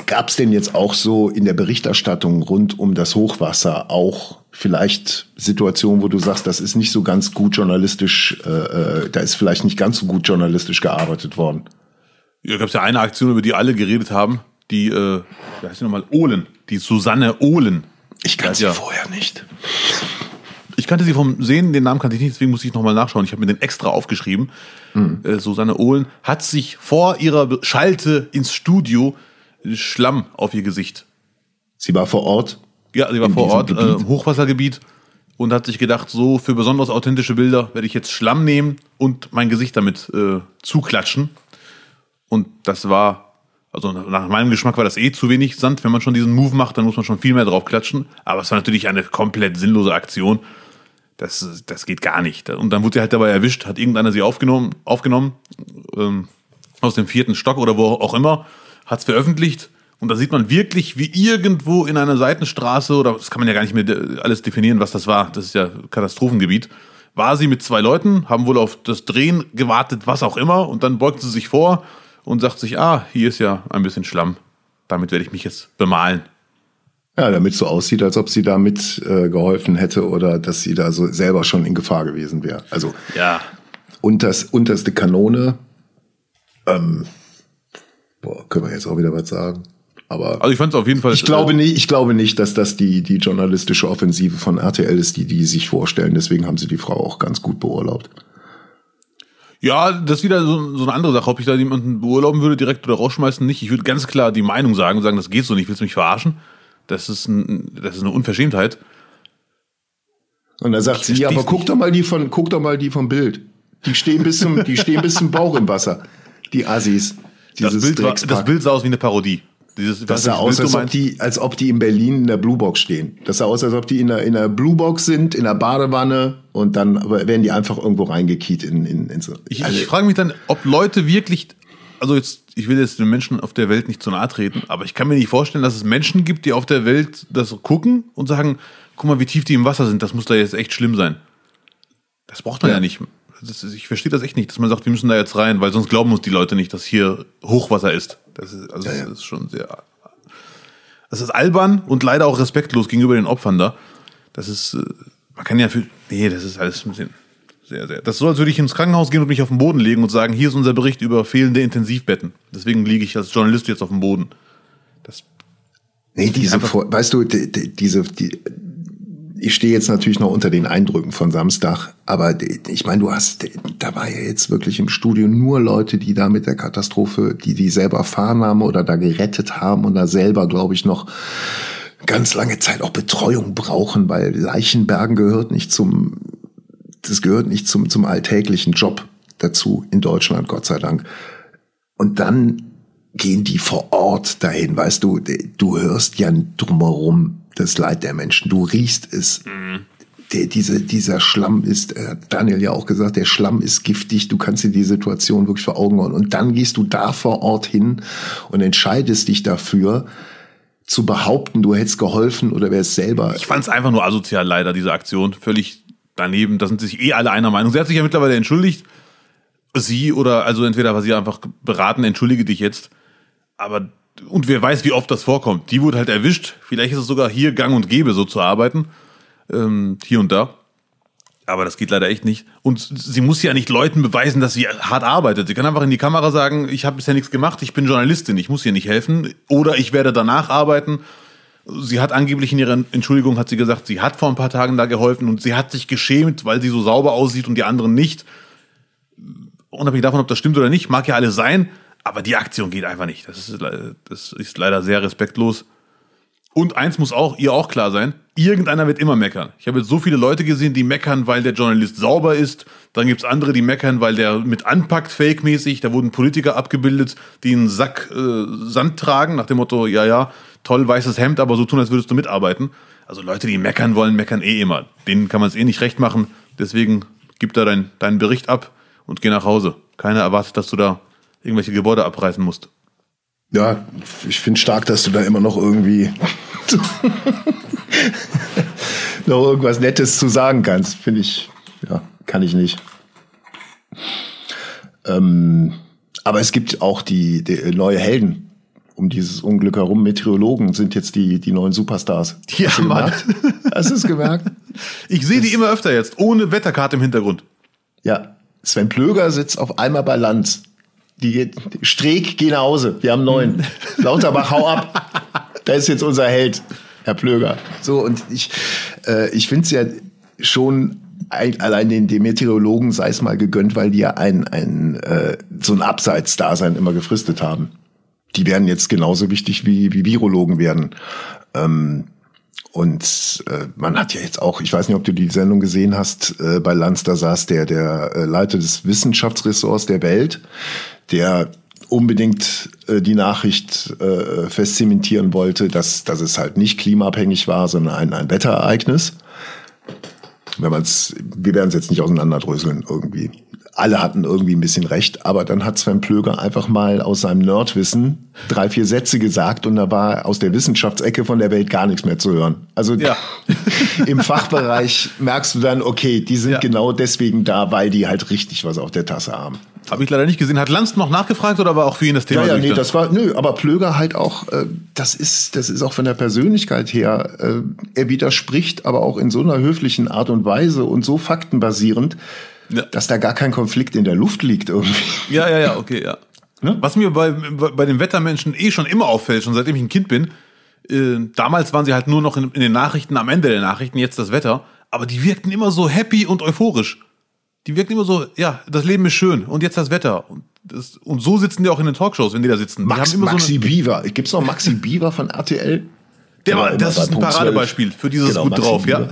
gab es denn jetzt auch so in der Berichterstattung rund um das Hochwasser auch vielleicht Situationen, wo du sagst, das ist nicht so ganz gut journalistisch, äh, äh da ist vielleicht nicht ganz so gut journalistisch gearbeitet worden? Ja, gab es ja eine Aktion, über die alle geredet haben, die, äh, wie heißt die nochmal, Ohlen, die Susanne Ohlen. Ich kannte sie ja. vorher nicht. Ich kannte sie vom Sehen, den Namen kannte ich nicht, deswegen muss ich nochmal nachschauen. Ich habe mir den extra aufgeschrieben. Mhm. Äh, Susanne Ohlen hat sich vor ihrer Schalte ins Studio Schlamm auf ihr Gesicht. Sie war vor Ort? Ja, sie war vor Ort äh, im Hochwassergebiet und hat sich gedacht, so für besonders authentische Bilder werde ich jetzt Schlamm nehmen und mein Gesicht damit äh, zuklatschen. Und das war, also nach meinem Geschmack war das eh zu wenig Sand. Wenn man schon diesen Move macht, dann muss man schon viel mehr drauf klatschen. Aber es war natürlich eine komplett sinnlose Aktion. Das, das geht gar nicht. Und dann wurde sie halt dabei erwischt, hat irgendeiner sie aufgenommen, aufgenommen ähm, aus dem vierten Stock oder wo auch immer, hat es veröffentlicht und da sieht man wirklich, wie irgendwo in einer Seitenstraße, oder das kann man ja gar nicht mehr alles definieren, was das war, das ist ja Katastrophengebiet, war sie mit zwei Leuten, haben wohl auf das Drehen gewartet, was auch immer, und dann beugt sie sich vor und sagt sich, ah, hier ist ja ein bisschen Schlamm, damit werde ich mich jetzt bemalen. Ja, damit so aussieht, als ob sie damit äh, geholfen hätte oder dass sie da so selber schon in Gefahr gewesen wäre. Also ja. unters, unterste Kanone. Ähm, boah, können wir jetzt auch wieder was sagen? Aber also ich fand es auf jeden Fall. Ich glaube nicht, ich glaube nicht, dass das die, die journalistische Offensive von RTL ist, die die sich vorstellen. Deswegen haben sie die Frau auch ganz gut beurlaubt. Ja, das ist wieder so, so eine andere Sache. Ob ich da jemanden beurlauben würde, direkt oder rausschmeißen, nicht. Ich würde ganz klar die Meinung sagen und sagen, das geht so nicht, willst du mich verarschen? Das ist, ein, das ist eine Unverschämtheit. Und da sagt ich sie, ja, aber guck doch mal die von, guck doch mal die vom Bild. Die stehen bis zum, die stehen bis zum Bauch im Wasser. Die Assis. Das Bild, war, das Bild sah aus wie eine Parodie. Dieses, das sah aus, als ob, die, als ob die in Berlin in der Bluebox stehen. Das sah aus, als ob die in der, in der Bluebox sind, in der Badewanne und dann werden die einfach irgendwo reingekiet in, in, in so. Ich, also, ich frage mich dann, ob Leute wirklich, also jetzt, ich will jetzt den Menschen auf der Welt nicht zu nahe treten, aber ich kann mir nicht vorstellen, dass es Menschen gibt, die auf der Welt das gucken und sagen, guck mal, wie tief die im Wasser sind, das muss da jetzt echt schlimm sein. Das braucht man ja, ja nicht. Ist, ich verstehe das echt nicht, dass man sagt, wir müssen da jetzt rein, weil sonst glauben uns die Leute nicht, dass hier Hochwasser ist. Das ist, also ja, ja. das ist schon sehr. Das ist albern und leider auch respektlos gegenüber den Opfern da. Das ist, äh, man kann ja für, nee, das ist alles ein bisschen sehr, sehr. Das ist so, als würde ich ins Krankenhaus gehen und mich auf den Boden legen und sagen, hier ist unser Bericht über fehlende Intensivbetten. Deswegen liege ich als Journalist jetzt auf dem Boden. Das Nee, diese, weißt du, die, die, diese, die, ich stehe jetzt natürlich noch unter den Eindrücken von Samstag, aber ich meine, du hast, da war ja jetzt wirklich im Studio nur Leute, die da mit der Katastrophe, die die selber erfahren haben oder da gerettet haben und da selber, glaube ich, noch ganz lange Zeit auch Betreuung brauchen, weil Leichenbergen gehört nicht zum, das gehört nicht zum, zum alltäglichen Job dazu in Deutschland, Gott sei Dank. Und dann gehen die vor Ort dahin, weißt du, du hörst ja drumherum das Leid der Menschen. Du riechst es. Mhm. Der, diese, dieser Schlamm ist, äh, Daniel ja auch gesagt, der Schlamm ist giftig, du kannst dir die Situation wirklich vor Augen hauen. Und dann gehst du da vor Ort hin und entscheidest dich dafür, zu behaupten, du hättest geholfen oder wärst selber. Ich fand es einfach nur asozial, leider, diese Aktion. Völlig daneben. Da sind sich eh alle einer Meinung. Sie hat sich ja mittlerweile entschuldigt. sie oder also entweder war sie einfach beraten, entschuldige dich jetzt. Aber und wer weiß, wie oft das vorkommt. Die wurde halt erwischt. Vielleicht ist es sogar hier gang und gäbe, so zu arbeiten. Ähm, hier und da. Aber das geht leider echt nicht. Und sie muss ja nicht Leuten beweisen, dass sie hart arbeitet. Sie kann einfach in die Kamera sagen, ich habe bisher nichts gemacht, ich bin Journalistin, ich muss hier nicht helfen. Oder ich werde danach arbeiten. Sie hat angeblich in ihrer Entschuldigung, hat sie gesagt, sie hat vor ein paar Tagen da geholfen und sie hat sich geschämt, weil sie so sauber aussieht und die anderen nicht. Unabhängig davon, ob das stimmt oder nicht, mag ja alles sein, aber die Aktion geht einfach nicht. Das ist, das ist leider sehr respektlos. Und eins muss auch, ihr auch klar sein, irgendeiner wird immer meckern. Ich habe jetzt so viele Leute gesehen, die meckern, weil der Journalist sauber ist. Dann gibt's andere, die meckern, weil der mit anpackt, fake-mäßig. Da wurden Politiker abgebildet, die einen Sack äh, Sand tragen, nach dem Motto, ja, ja, toll weißes Hemd, aber so tun, als würdest du mitarbeiten. Also Leute, die meckern wollen, meckern eh immer. Denen kann man es eh nicht recht machen. Deswegen gib da dein, deinen Bericht ab und geh nach Hause. Keiner erwartet, dass du da irgendwelche Gebäude abreißen musst. Ja, ich finde stark, dass du da immer noch irgendwie noch irgendwas Nettes zu sagen kannst. Finde ich, ja, kann ich nicht. Ähm, aber es gibt auch die, die neue Helden um dieses Unglück herum. Meteorologen sind jetzt die, die neuen Superstars. Ja, Hast Mann. Hast du es gemerkt? Ich sehe die immer öfter jetzt, ohne Wetterkarte im Hintergrund. Ja. Sven Plöger sitzt auf einmal bei Lanz. Die geht, Streeck, geh nach Hause. Wir haben neun. Lauterbach, hau ab. Da ist jetzt unser Held, Herr Plöger. So, und ich, äh, ich finde es ja schon ein, allein den, den Meteorologen sei es mal gegönnt, weil die ja ein, ein, äh, so ein Abseitsdasein immer gefristet haben. Die werden jetzt genauso wichtig wie, wie Virologen werden. Ähm, und äh, man hat ja jetzt auch, ich weiß nicht, ob du die Sendung gesehen hast, äh, bei Lanz, da saß der, der äh, Leiter des Wissenschaftsressorts der Welt, der unbedingt äh, die Nachricht äh, festzementieren wollte, dass, dass es halt nicht klimaabhängig war, sondern ein, ein Wetterereignis. Wenn man es, wir werden es jetzt nicht auseinanderdröseln irgendwie. Alle hatten irgendwie ein bisschen recht, aber dann hat Sven Plöger einfach mal aus seinem Nerdwissen drei, vier Sätze gesagt und da war aus der Wissenschaftsecke von der Welt gar nichts mehr zu hören. Also Ja. im Fachbereich merkst du dann, okay, die sind Ja. genau deswegen da, weil die halt richtig was auf der Tasse haben. Habe ich leider nicht gesehen. Hat Lanz noch nachgefragt oder war auch für ihn das Thema Ja, ja, nee, das war, nö, aber Plöger halt auch, äh, das ist, das ist auch von der Persönlichkeit her, äh, er widerspricht, aber auch in so einer höflichen Art und Weise und so faktenbasierend, Ja. dass da gar kein Konflikt in der Luft liegt irgendwie. Ja, ja, ja, okay, ja. Ne? Was mir bei, bei den Wettermenschen eh schon immer auffällt, schon seitdem ich ein Kind bin, äh, damals waren sie halt nur noch in, in den Nachrichten, am Ende der Nachrichten, jetzt das Wetter, aber die wirkten immer so happy und euphorisch. Die wirkten immer so, ja, das Leben ist schön und jetzt das Wetter. Und, das, und so sitzen die auch in den Talkshows, wenn die da sitzen. Die Max, immer Maxi so Beaver. Gibt's noch Maxi Beaver von RTL? Der war- immer das ist ein Paradebeispiel für dieses gut Maxi drauf, ja.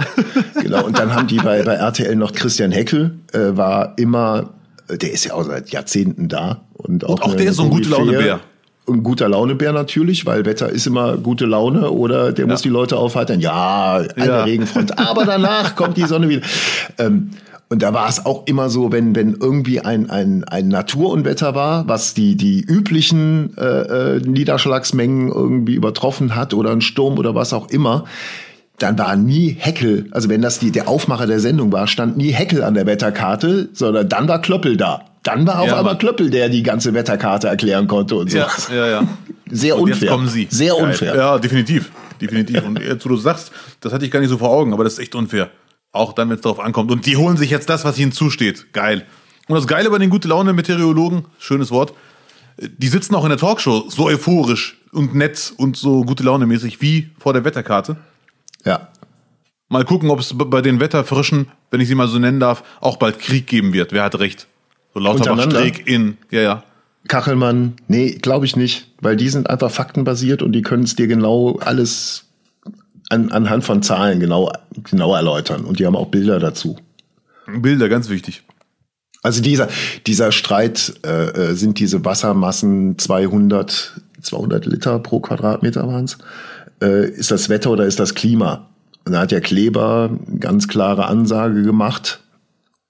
Genau, und dann haben die bei, bei RTL noch Christian Heckel, äh, war immer, äh, der ist ja auch seit Jahrzehnten da. Und auch, auch der ist so ein gute. Laune-Bär. Ein guter Launebär natürlich, weil Wetter ist immer gute Laune oder der muss die Leute aufheitern. Ja, eine Ja. Regenfront, aber danach kommt die Sonne wieder. Ähm, und da war es auch immer so, wenn, wenn irgendwie ein, ein, ein Naturunwetter war, was die, die üblichen äh, äh, Niederschlagsmengen irgendwie übertroffen hat oder ein Sturm oder was auch immer, dann war nie Heckel, also wenn das die, der Aufmacher der Sendung war, stand nie Heckel an der Wetterkarte, sondern dann war Klöppel da. Dann war auf Ja, einmal. Klöppel, der die ganze Wetterkarte erklären konnte und so. Ja, ja, ja. Sehr Und unfair. jetzt kommen sie. Sehr unfair. Ja, definitiv. Definitiv. Und jetzt, wo du sagst, das hatte ich gar nicht so vor Augen, aber das ist echt unfair. Auch dann, wenn es darauf ankommt. Und die holen sich jetzt das, was ihnen zusteht. Geil. Und das Geile bei den gute Laune Meteorologen, schönes Wort, die sitzen auch in der Talkshow so euphorisch und nett und so gute Laune mäßig wie vor der Wetterkarte. Ja. Mal gucken, ob es bei den Wetterfrischen, wenn ich sie mal so nennen darf, auch bald Krieg geben wird. Wer hat recht? So Untereinander? Streeck in, ja, ja. Kachelmann, nee, glaube ich nicht, weil die sind einfach faktenbasiert und die können es dir genau alles an, anhand von Zahlen genau, genau erläutern und die haben auch Bilder dazu. Bilder, ganz wichtig. Also dieser, dieser Streit, äh, äh, sind diese Wassermassen 200, 200 Liter pro Quadratmeter waren's? Äh, ist das Wetter oder ist das Klima? Und da hat ja Kleber ganz klare Ansage gemacht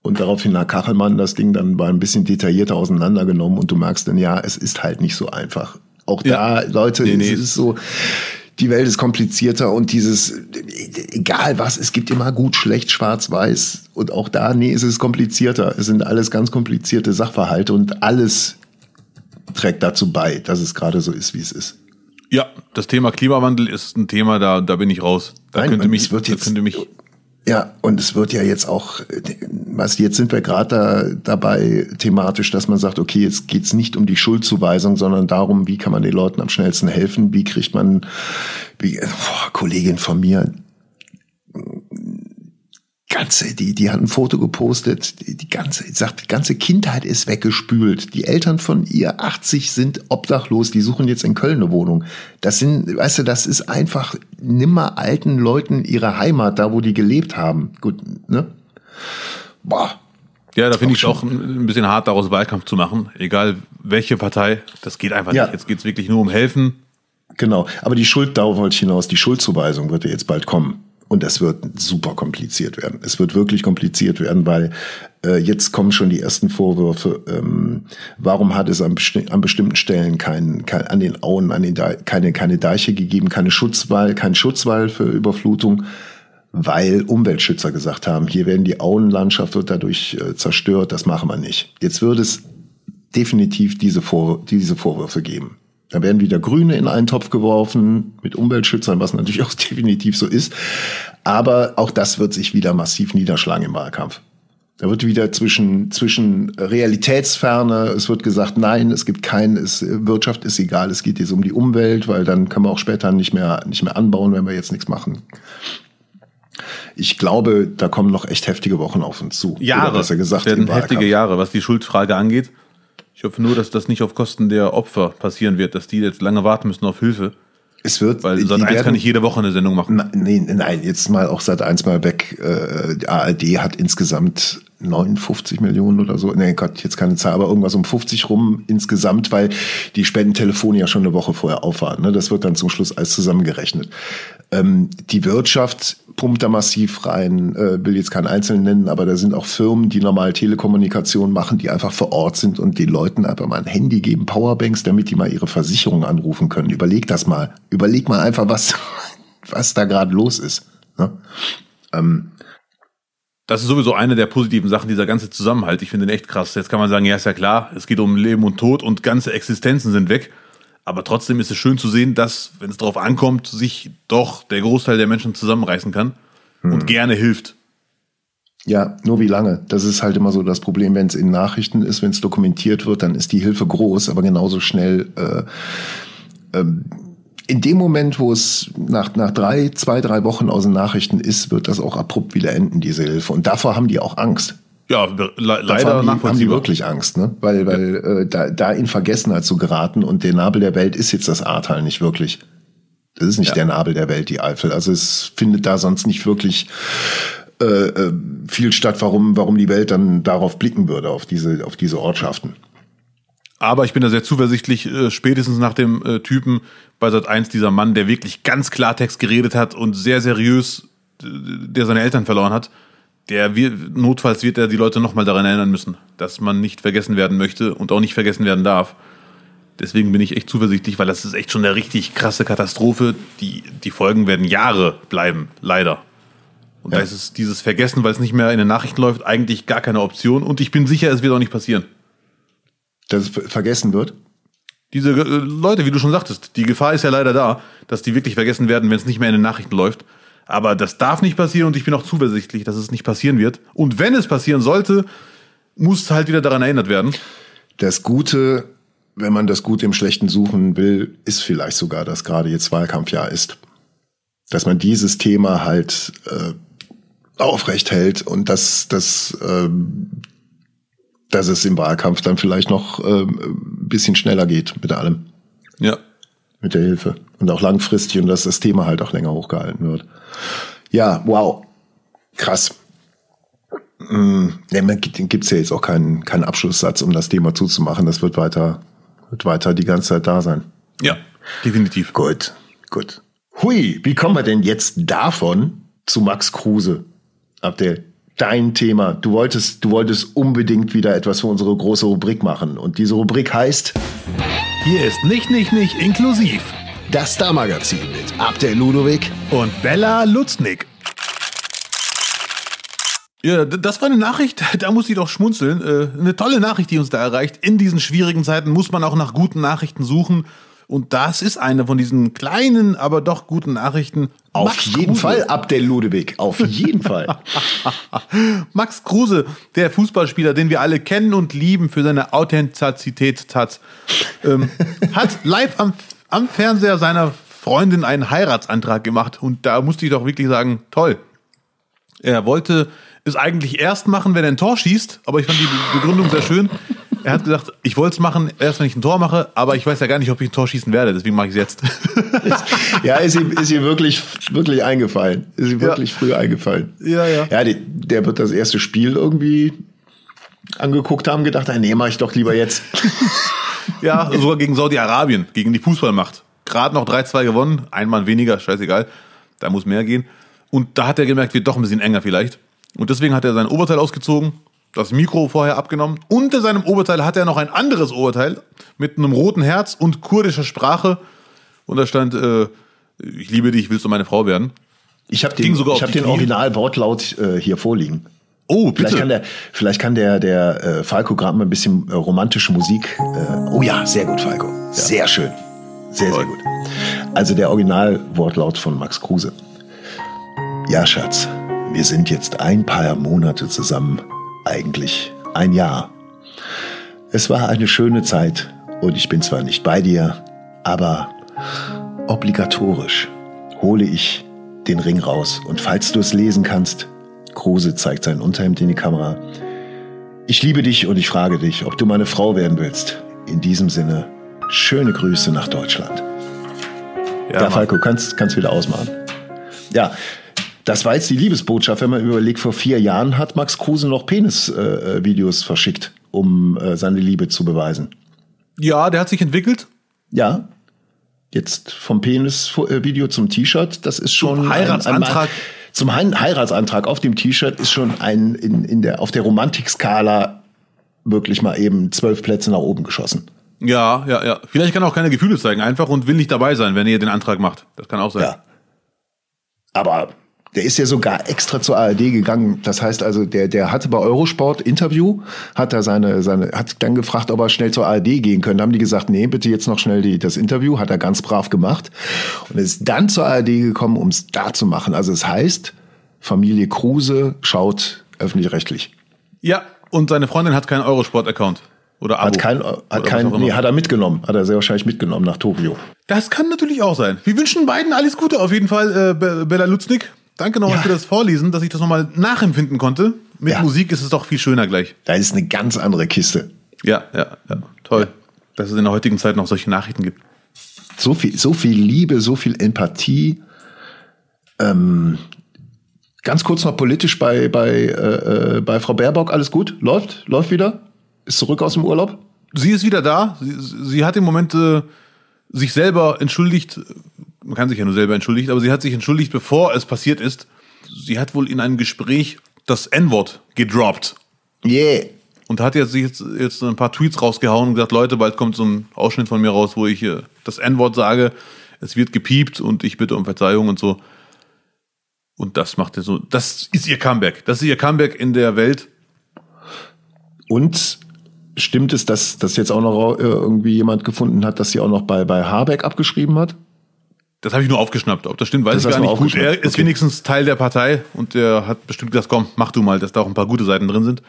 und daraufhin hat Kachelmann das Ding dann mal ein bisschen detaillierter auseinandergenommen und du merkst dann, ja, es ist halt nicht so einfach. Auch Ja. da, Leute, Nee, nee. es ist so, die Welt ist komplizierter und dieses, egal was, es gibt immer gut, schlecht, schwarz, weiß und auch da, nee, es ist komplizierter. Es sind alles ganz komplizierte Sachverhalte und alles trägt dazu bei, dass es gerade so ist, wie es ist. Ja, das Thema Klimawandel ist ein Thema, da, da bin ich raus. Da Nein, könnte mich, es wird jetzt- könnte mich Ja, und es wird ja jetzt auch, was jetzt sind wir gerade da, dabei thematisch, dass man sagt, okay, jetzt geht's nicht um die Schuldzuweisung, sondern darum, wie kann man den Leuten am schnellsten helfen, wie kriegt man, wie, boah, Kollegin von mir, ganze, die, die hat ein Foto gepostet, die, die ganze, sagt, die ganze Kindheit ist weggespült. Die Eltern von ihr, 80, sind obdachlos, die suchen jetzt in Köln eine Wohnung. Das sind, weißt du, das ist einfach nimmer alten Leuten ihre Heimat, da wo die gelebt haben. Gut, ne? Boah. Ja, da finde ich es auch ein bisschen hart, daraus Wahlkampf zu machen. Egal welche Partei, das geht einfach Ja. nicht. Jetzt geht es wirklich nur um Helfen. Genau, aber die Schuld, darauf wollte ich hinaus, die Schuldzuweisung wird ja jetzt bald kommen. Und das wird super kompliziert werden. Es wird wirklich kompliziert werden, weil äh, jetzt kommen schon die ersten Vorwürfe. Ähm, warum hat es an, besti an bestimmten Stellen kein, kein, an den Auen, an den Dei- keine, keine Deiche gegeben, keine Schutzwall, kein Schutzwall für Überflutung? Weil Umweltschützer gesagt haben, hier werden die Auenlandschaft wird dadurch äh, zerstört, das machen wir nicht. Jetzt wird es definitiv diese, Vor diese Vorwürfe geben. Da werden wieder Grüne in einen Topf geworfen mit Umweltschützern, was natürlich auch definitiv so ist. Aber auch das wird sich wieder massiv niederschlagen im Wahlkampf. Da wird wieder zwischen, zwischen Realitätsferne, es wird gesagt, nein, es gibt kein, es, Wirtschaft ist egal, es geht jetzt um die Umwelt, weil dann können wir auch später nicht mehr, nicht mehr anbauen, wenn wir jetzt nichts machen. Ich glaube, da kommen noch echt heftige Wochen auf uns zu. Jahre. Oder besser gesagt, werden heftige Jahre, was die Schuldfrage angeht. Ich hoffe nur, dass das nicht auf Kosten der Opfer passieren wird, dass die jetzt lange warten müssen auf Hilfe. Es wird, Weil eins werden- kann ich jede Woche eine Sendung machen. Na, nee, nein, jetzt mal auch seit eins mal weg. Äh, die ARD hat insgesamt 59 Millionen oder so. Nee, Gott, jetzt keine Zahl, aber irgendwas um 50 rum insgesamt, weil die Spendentelefone ja schon eine Woche vorher auf waren. Ne? Das wird dann zum Schluss alles zusammengerechnet. Ähm, die Wirtschaft pumpt da massiv rein, äh, will jetzt keinen Einzelnen nennen, aber da sind auch Firmen, die normal Telekommunikation machen, die einfach vor Ort sind und den Leuten einfach mal ein Handy geben, Powerbanks, damit die mal ihre Versicherung anrufen können. Überleg das mal. Überleg mal einfach, was, was da gerade los ist. Ne? Ähm, Das ist sowieso eine der positiven Sachen, dieser ganze Zusammenhalt. Ich finde den echt krass. Jetzt kann man sagen, ja, ist ja klar, es geht um Leben und Tod und ganze Existenzen sind weg. Aber trotzdem ist es schön zu sehen, dass, wenn es darauf ankommt, sich doch der Großteil der Menschen zusammenreißen kann und gerne hilft. Ja, nur wie lange? Das ist halt immer so das Problem, wenn es in Nachrichten ist, wenn es dokumentiert wird, dann ist die Hilfe groß, aber genauso schnell. Äh, ähm, in dem Moment, wo es nach, nach drei, zwei, drei Wochen aus den Nachrichten ist, wird das auch abrupt wieder enden, diese Hilfe. Und davor haben die auch Angst. Ja, le leider haben die, haben die wirklich Angst, ne? Weil, weil äh, da, da in Vergessenheit zu geraten und der Nabel der Welt ist jetzt das Ahrtal nicht wirklich. Das ist nicht Ja. der Nabel der Welt, die Eifel. Also es findet da sonst nicht wirklich äh, äh, viel statt, warum, warum die Welt dann darauf blicken würde, auf diese, auf diese Ortschaften. Aber ich bin da sehr zuversichtlich, äh, spätestens nach dem äh, Typen bei Sat 1, dieser Mann, der wirklich ganz Klartext geredet hat und sehr seriös, äh, der seine Eltern verloren hat, der wird, notfalls wird er die Leute nochmal daran erinnern müssen, dass man nicht vergessen werden möchte und auch nicht vergessen werden darf. Deswegen bin ich echt zuversichtlich, weil das ist echt schon eine richtig krasse Katastrophe. Die, die Folgen werden Jahre bleiben, leider. Und da Ja. ist es dieses Vergessen, weil es nicht mehr in den Nachrichten läuft, eigentlich gar keine Option. Und ich bin sicher, es wird auch nicht passieren. Dass es ver- vergessen wird. diese äh, Leute, wie du schon sagtest, die Gefahr ist ja leider da, dass die wirklich vergessen werden, wenn es nicht mehr in den Nachrichten läuft. Aber das darf nicht passieren und ich bin auch zuversichtlich, dass es nicht passieren wird. Und wenn es passieren sollte, muss halt wieder daran erinnert werden. Das Gute, wenn man das Gute im Schlechten suchen will, ist vielleicht sogar, dass gerade jetzt Wahlkampfjahr ist. Dass man dieses Thema halt äh, aufrecht hält und dass, dass, ähm, dass es im Wahlkampf dann vielleicht noch ähm, ein bisschen schneller geht mit allem, Ja. mit der Hilfe. Und auch langfristig und dass das Thema halt auch länger hochgehalten wird. Ja, wow. Krass. Mm, Ja, man gibt gibt's ja jetzt auch keinen, keinen Abschlusssatz, um das Thema zuzumachen. Das wird weiter, wird weiter die ganze Zeit da sein. Ja, definitiv. Gut, gut. Hui, wie kommen wir denn jetzt davon zu Max Kruse? Abdel, dein Thema. Du wolltest, du wolltest unbedingt wieder etwas für unsere große Rubrik machen. Und diese Rubrik heißt Hier ist nicht, nicht, nicht inklusiv. Das Star-Magazin mit Abdel Ludowig und Bella Lutznik. Ja, das war eine Nachricht, da muss ich doch schmunzeln. Äh, eine tolle Nachricht, die uns da erreicht. In diesen schwierigen Zeiten muss man auch nach guten Nachrichten suchen. Und das ist eine von diesen kleinen, aber doch guten Nachrichten. Auf Max jeden Kruse. Fall, Abdel Ludewig. Auf jeden Fall. Max Kruse, der Fußballspieler, den wir alle kennen und lieben für seine Authentizität, ähm, hat live am, am Fernseher seiner Freundin einen Heiratsantrag gemacht. Und da musste ich doch wirklich sagen, toll. Er wollte es eigentlich erst machen, wenn er ein Tor schießt, aber ich fand die Begründung sehr schön. Er hat gesagt, ich wollte es machen, erst wenn ich ein Tor mache, aber ich weiß ja gar nicht, ob ich ein Tor schießen werde, deswegen mache ich es jetzt. ja, ist ihm, ist ihm wirklich, wirklich eingefallen. Ist ihm wirklich ja. früh eingefallen. Ja, ja. Ja, die, der wird das erste Spiel irgendwie angeguckt haben, gedacht, nee, mache ich doch lieber jetzt. ja, sogar gegen Saudi-Arabien, gegen die Fußballmacht. Gerade noch 3-2 gewonnen, ein Mann weniger, scheißegal. Da muss mehr gehen. Und da hat er gemerkt, wird doch ein bisschen enger vielleicht. Und deswegen hat er sein Oberteil ausgezogen, das Mikro vorher abgenommen. Unter seinem Oberteil hat er noch ein anderes Oberteil mit einem roten Herz und kurdischer Sprache. Und da stand, äh, ich liebe dich, willst du meine Frau werden? Ich habe den, ich hab den Original-Wortlaut äh, hier vorliegen. Oh, bitte. Vielleicht kann der, vielleicht kann der, der äh, Falco gerade mal ein bisschen äh, romantische Musik. Äh, oh ja, sehr gut, Falco. Ja. Sehr schön. Sehr, sehr gut. Also der Original-Wortlaut von Max Kruse. Ja, Schatz, wir sind jetzt ein paar Monate zusammen, eigentlich ein Jahr. Es war eine schöne Zeit und ich bin zwar nicht bei dir, aber obligatorisch hole ich den Ring raus und falls du es lesen kannst, Kruse zeigt sein Unterhemd in die Kamera. Ich liebe dich und ich frage dich, ob du meine Frau werden willst. In diesem Sinne, schöne Grüße nach Deutschland. Ja, ja Falco, kannst, kannst wieder ausmachen. Ja, das war jetzt die Liebesbotschaft, wenn man überlegt, vor vier Jahren hat Max Kruse noch Penis-Videos äh, verschickt, um äh, seine Liebe zu beweisen. Ja, der hat sich entwickelt. Ja. Jetzt vom Penis-Video zum T-Shirt, das ist schon Heiratsantrag. Ein, ein, zum Heiratsantrag auf dem T-Shirt ist schon ein in, in der auf der Romantikskala wirklich mal eben zwölf Plätze nach oben geschossen. Ja, ja, ja. Vielleicht kann er auch keine Gefühle zeigen, einfach und will nicht dabei sein, wenn ihr den Antrag macht. Das kann auch sein. Ja. Aber der ist ja sogar extra zur ARD gegangen. Das heißt also, der, der hatte bei Eurosport Interview, hat er seine, seine, hat dann gefragt, ob er schnell zur ARD gehen könnte. Haben die gesagt, nee, bitte jetzt noch schnell die, das Interview. Hat er ganz brav gemacht und ist dann zur ARD gekommen, um es da zu machen. Also es heißt, Familie Kruse schaut öffentlich-rechtlich. Ja, und seine Freundin hat keinen Eurosport-Account. Oder Abo. Hat kein, hat kein, nee, hat er mitgenommen. Hat er sehr wahrscheinlich mitgenommen nach Tokio. Das kann natürlich auch sein. Wir wünschen beiden alles Gute auf jeden Fall, äh, Bella Lutznik. Danke nochmal ja. für das Vorlesen, dass ich das nochmal nachempfinden konnte. Mit ja. Musik ist es doch viel schöner gleich. Da ist eine ganz andere Kiste. Ja, ja, ja. Toll. Ja. Dass es in der heutigen Zeit noch solche Nachrichten gibt. So viel, so viel Liebe, so viel Empathie. Ähm, ganz kurz noch politisch bei, bei, äh, äh bei Frau Baerbock. Alles gut? Läuft? Läuft wieder? Ist zurück aus dem Urlaub? Sie ist wieder da. Sie, sie hat im Moment äh, sich selber entschuldigt man kann sich ja nur selber entschuldigt, aber sie hat sich entschuldigt, bevor es passiert ist. Sie hat wohl in einem Gespräch das N-Wort gedroppt. Yeah. Und hat jetzt, jetzt, jetzt ein paar Tweets rausgehauen und gesagt, Leute, bald kommt so ein Ausschnitt von mir raus, wo ich äh, das N-Wort sage, es wird gepiept und ich bitte um Verzeihung und so. Und das macht er so, das ist ihr Comeback. Das ist ihr Comeback in der Welt. Und stimmt es, dass, dass jetzt auch noch äh, irgendwie jemand gefunden hat, dass sie auch noch bei, bei Habeck abgeschrieben hat? Das habe ich nur aufgeschnappt. Ob das stimmt, weiß das ich gar nicht. Gut, er ist okay. wenigstens Teil der Partei und der hat bestimmt gesagt, komm, mach du mal, dass da auch ein paar gute Seiten drin sind.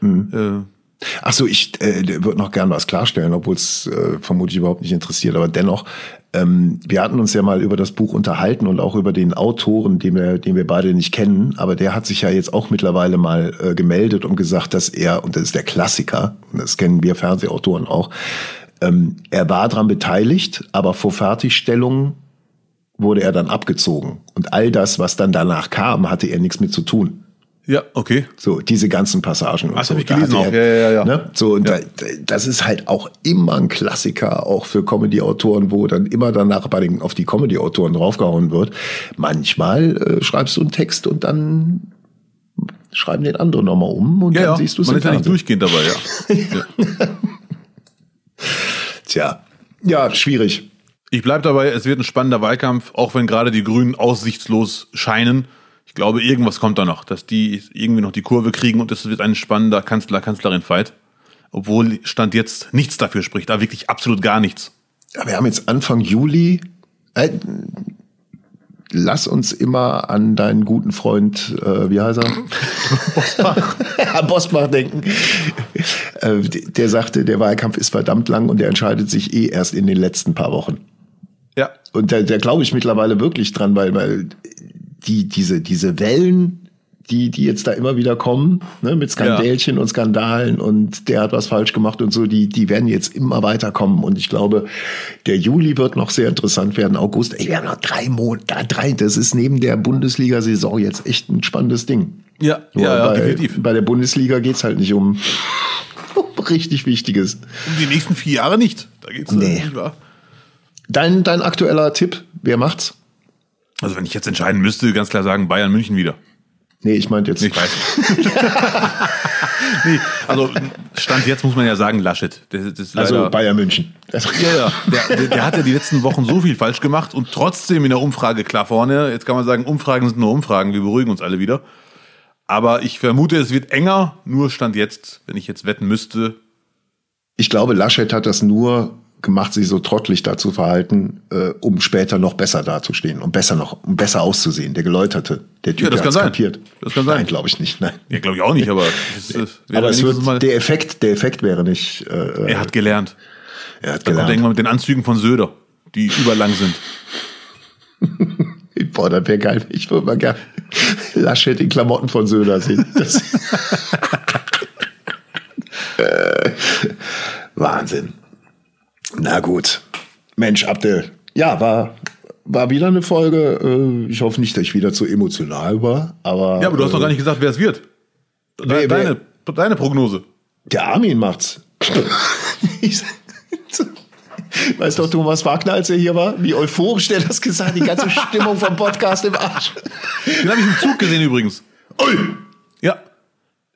Mhm. Äh, Ach so, ich äh, würde noch gern was klarstellen, obwohl es äh, vermutlich überhaupt nicht interessiert. Aber dennoch, ähm, wir hatten uns ja mal über das Buch unterhalten und auch über den Autoren, den wir, den wir beide nicht kennen. Aber der hat sich ja jetzt auch mittlerweile mal äh, gemeldet und gesagt, dass er, und das ist der Klassiker, und das kennen wir Fernsehautoren auch, ähm, er war daran beteiligt, aber vor Fertigstellung wurde er dann abgezogen. Und all das, was dann danach kam, hatte er nichts mit zu tun. Ja, okay. So, diese ganzen Passagen. Und so. habe ich gelesen auch. Er, ja, ja, ja. Ne? So, und ja. Da, das ist halt auch immer ein Klassiker, auch für Comedy-Autoren, wo dann immer danach bei den, auf die Comedy-Autoren draufgehauen wird. Manchmal äh, schreibst du einen Text und dann schreiben den anderen nochmal um und ja, dann ja. siehst du es Man ist ja nicht durchgehend dabei, ja. ja. Tja, ja, schwierig. Ich bleibe dabei, es wird ein spannender Wahlkampf, auch wenn gerade die Grünen aussichtslos scheinen. Ich glaube, irgendwas kommt da noch, dass die irgendwie noch die Kurve kriegen und es wird ein spannender Kanzler-Kanzlerin-Fight. Obwohl Stand jetzt nichts dafür spricht, da wirklich absolut gar nichts. Ja, wir haben jetzt Anfang Juli. Äh, lass uns immer an deinen guten Freund, äh, wie heißt er? Bosbach. Bosbach denken. Äh, der sagte, der Wahlkampf ist verdammt lang und der entscheidet sich eh erst in den letzten paar Wochen. Ja. Und da, da glaube ich mittlerweile wirklich dran, weil, weil die, diese, diese Wellen, die, die jetzt da immer wieder kommen, ne, mit Skandälchen ja. und Skandalen und der hat was falsch gemacht und so, die, die werden jetzt immer weiter kommen. Und ich glaube, der Juli wird noch sehr interessant werden. August, ey, wir haben noch drei Monate, drei, das ist neben der Bundesliga-Saison jetzt echt ein spannendes Ding. Ja, Nur ja, ja bei, definitiv. Bei der Bundesliga geht's halt nicht um richtig Wichtiges. Um die nächsten vier Jahre nicht. Da geht's äh, Nee. nicht wahr? Dein, dein aktueller Tipp, wer macht's? Also wenn ich jetzt entscheiden müsste, ganz klar sagen, Bayern München wieder. Nee, ich meinte jetzt. Ich weiß. nee, also Stand jetzt muss man ja sagen, Laschet. Das, das also Bayern München. Ja, ja. Der, der, der hat ja die letzten Wochen so viel falsch gemacht und trotzdem in der Umfrage klar vorne. Jetzt kann man sagen, Umfragen sind nur Umfragen, wir beruhigen uns alle wieder. Aber ich vermute, es wird enger, nur Stand jetzt, wenn ich jetzt wetten müsste. Ich glaube, Laschet hat das nur gemacht, sich so trottelig dazu verhalten, äh, um später noch besser dazustehen, um besser noch, um besser auszusehen. Der Geläuterte, der Typ, Ja, das der kann sein. kapiert. Das kann sein. Nein, glaube ich nicht. Nein. Ja, glaube ich auch nicht, aber, es, es Aber es wird, der Effekt, der Effekt wäre nicht. Äh, er hat gelernt. er hat Da kommt er gelernt. irgendwann mit den Anzügen von Söder, die überlang sind. Boah, das wäre geil. Ich würde mal gerne Laschet in Klamotten von Söder sehen. Das äh, Wahnsinn. Na gut. Mensch, Abdel. Ja, war, war wieder eine Folge. Äh, Ich hoffe nicht, dass ich wieder zu emotional war. Aber, Ja, aber du hast äh, doch gar nicht gesagt, wer es wird. Wer- Deine, deine Prognose. Der Armin macht's. Ich- Weißt doch, Thomas Wagner, als er hier war, wie euphorisch der das gesagt hat, die ganze Stimmung vom Podcast im Arsch. Den habe ich im Zug gesehen übrigens. Ui, Ja.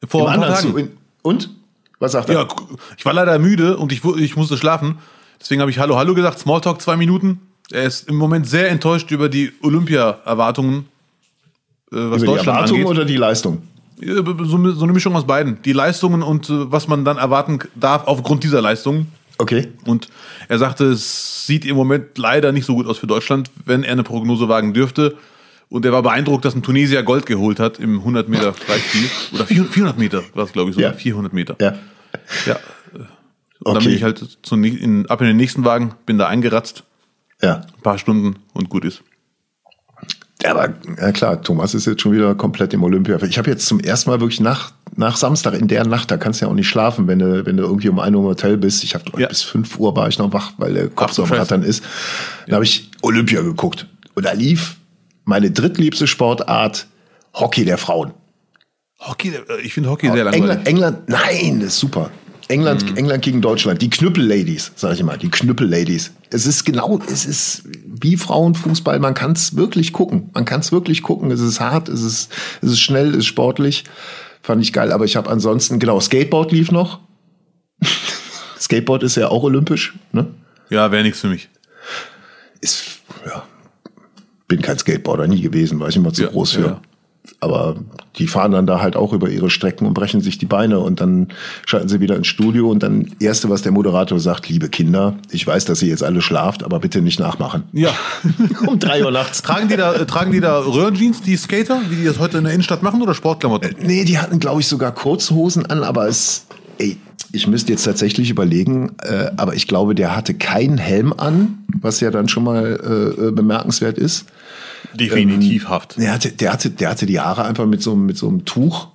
Vor Im ein paar Tagen. Zug. Und? Was sagt er? Ja, ich war leider müde und ich, ich musste schlafen. Deswegen habe ich Hallo, Hallo gesagt, Smalltalk zwei Minuten. Er ist im Moment sehr enttäuscht über die Olympia-Erwartungen, äh, was Über die Deutschland Erwartung angeht. oder die Leistung? Ja, So, so eine Mischung aus beiden. Die Leistungen und äh, was man dann erwarten darf aufgrund dieser Leistungen. Okay. Und er sagte, es sieht im Moment leider nicht so gut aus für Deutschland, wenn er eine Prognose wagen dürfte. Und er war beeindruckt, dass ein Tunesier Gold geholt hat im 100 Meter Freistil. Oder 400 400 Meter war es, glaube ich, so. Ja. 400 Meter. Ja. Ja. Und dann Okay. bin ich halt zu, in, ab in den nächsten Wagen, bin da eingeratzt, Ja. ein paar Stunden und gut ist. Ja, aber ja klar, Thomas ist jetzt schon wieder komplett im Olympia. Ich habe jetzt zum ersten Mal wirklich nach, nach Samstag in der Nacht, da kannst du ja auch nicht schlafen, wenn du, wenn du irgendwie um 1 Uhr im Hotel bist. Ich habe Ja. bis 5 Uhr war ich noch wach, weil der Kopf Ach so am. Rattern ist. Dann habe ich Olympia geguckt. Und da lief meine drittliebste Sportart Hockey der Frauen. Hockey, äh, ich finde Hockey sehr langweilig. England, England, nein, das ist super. England, England gegen Deutschland. Die Knüppel-Ladies, sag ich mal, die Knüppel-Ladies. Es ist genau, es ist wie Frauenfußball. Man kann es wirklich gucken. Man kann es wirklich gucken. Es ist hart, es ist, es ist schnell, es ist sportlich. Fand ich geil. Aber ich habe ansonsten, genau, Skateboard lief noch. Skateboard ist ja auch olympisch, ne? Ja, wäre nichts für mich. Ist, ja, bin kein Skateboarder nie gewesen, war ich immer zu Ja, groß für. ja. Aber die fahren dann da halt auch über ihre Strecken und brechen sich die Beine und dann schalten sie wieder ins Studio und dann erste, was der Moderator sagt, liebe Kinder, ich weiß, dass ihr jetzt alle schlaft, aber bitte nicht nachmachen. Ja. um drei Uhr nachts. tragen die da, äh, tragen die da Röhrenjeans, die Skater, wie die das heute in der Innenstadt machen, oder Sportklamotten? Nee, die hatten, glaube ich, sogar Kurzhosen an, aber es, ey, ich müsste jetzt tatsächlich überlegen, äh, aber ich glaube, der hatte keinen Helm an, was ja dann schon mal äh, äh, bemerkenswert ist. Definitiv haft. Der hatte, der hatte, der hatte die Haare einfach mit so, einem- mit so einem Tuch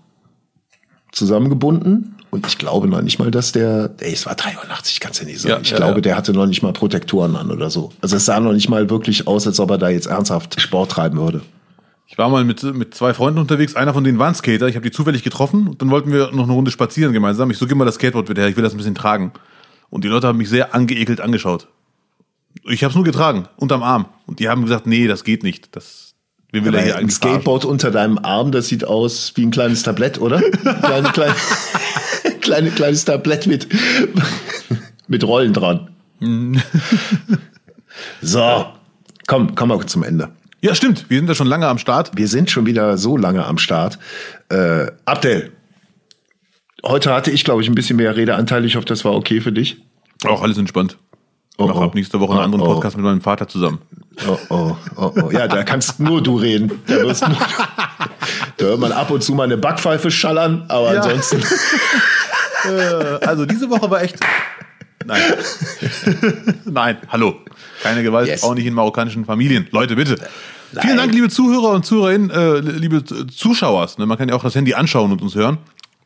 zusammengebunden. Und ich glaube noch nicht mal, dass der, ey, es war 3 Uhr nachts, ich kann es ja nicht sagen. Ja, ich ja, glaube, ja. der hatte noch nicht mal Protektoren an oder so. Also es sah noch nicht mal wirklich aus, als ob er da jetzt ernsthaft Sport treiben würde. Ich war mal mit, mit zwei Freunden unterwegs, einer von denen war ein Skater, ich habe die zufällig getroffen und dann wollten wir noch eine Runde spazieren gemeinsam. Ich so, gib mal das Skateboard bitte her, ich will das ein bisschen tragen. Und die Leute haben mich sehr angeekelt angeschaut. Ich habe es nur getragen, unterm Arm. Und die haben gesagt, nee, das geht nicht. Das, wen will er hier ein eigentlich verarschen? Skateboard unter deinem Arm, das sieht aus wie ein kleines Tablett, oder? kleine, kleine, kleine, kleines Tablett mit, mit Rollen dran. So, komm, komm mal zum Ende. Ja, stimmt. Wir sind ja schon lange am Start. Wir sind schon wieder so lange am Start. Äh, Abdel, heute hatte ich, glaube ich, ein bisschen mehr Redeanteil. Ich hoffe, das war okay für dich. Auch alles entspannt. Ich Oh, mache oh. ab nächste Woche einen Oh, anderen oh. Podcast mit meinem Vater zusammen. Oh, oh, oh, oh. Ja, da kannst nur du reden. Da, wirst nur, da hört man ab und zu mal eine Backpfeife schallern, aber Ja. ansonsten. Äh, also diese Woche war echt. Nein. Nein, hallo. Keine Gewalt, Yes. auch nicht in marokkanischen Familien. Leute, bitte. Vielen Dank, liebe Zuhörer und Zuhörerinnen, äh, liebe Zuschauer. Ne? Man kann ja auch das Handy anschauen und uns hören.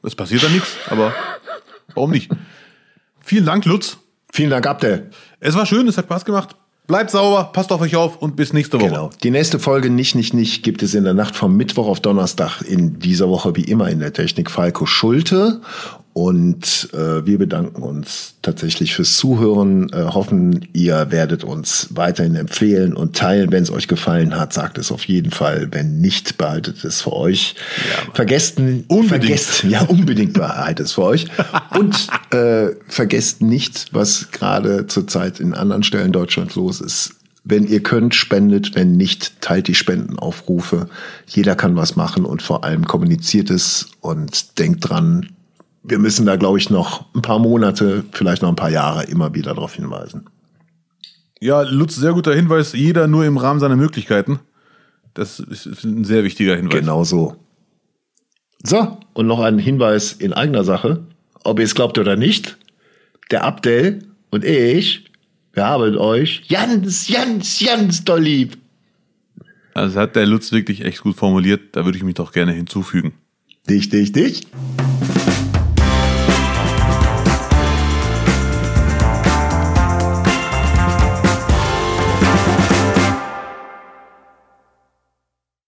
Es passiert da nichts, aber warum nicht? Vielen Dank, Lutz. Vielen Dank, Abdel. Es war schön, es hat Spaß gemacht. Bleibt sauber, passt auf euch auf und bis nächste Woche. Genau. Die nächste Folge nicht, nicht, nicht gibt es in der Nacht vom Mittwoch auf Donnerstag in dieser Woche wie immer in der Technik Falco Schulte. Und äh, wir bedanken uns tatsächlich fürs Zuhören, äh, hoffen, ihr werdet uns weiterhin empfehlen und teilen. Wenn es euch gefallen hat, sagt es auf jeden Fall. Wenn nicht, behaltet es für euch. vergesst, n- Unbedingt. vergesst, ja, unbedingt behaltet es für euch. Und äh, vergesst nicht, was gerade zurzeit in anderen Stellen Deutschlands los ist. Wenn ihr könnt, spendet. Wenn nicht, teilt die Spendenaufrufe. Jeder kann was machen und vor allem kommuniziert es und denkt dran, wir müssen da, glaube ich, noch ein paar Monate, vielleicht noch ein paar Jahre immer wieder darauf hinweisen. Ja, Lutz, sehr guter Hinweis. Jeder nur im Rahmen seiner Möglichkeiten. Das ist ein sehr wichtiger Hinweis. Genau so. So, und noch ein Hinweis in eigener Sache. Ob ihr es glaubt oder nicht, der Abdel und ich, wir haben euch ganz, ganz, ganz doll lieb. Also hat der Lutz wirklich echt gut formuliert. Da würde ich mich doch gerne hinzufügen. Dich, dich, dich.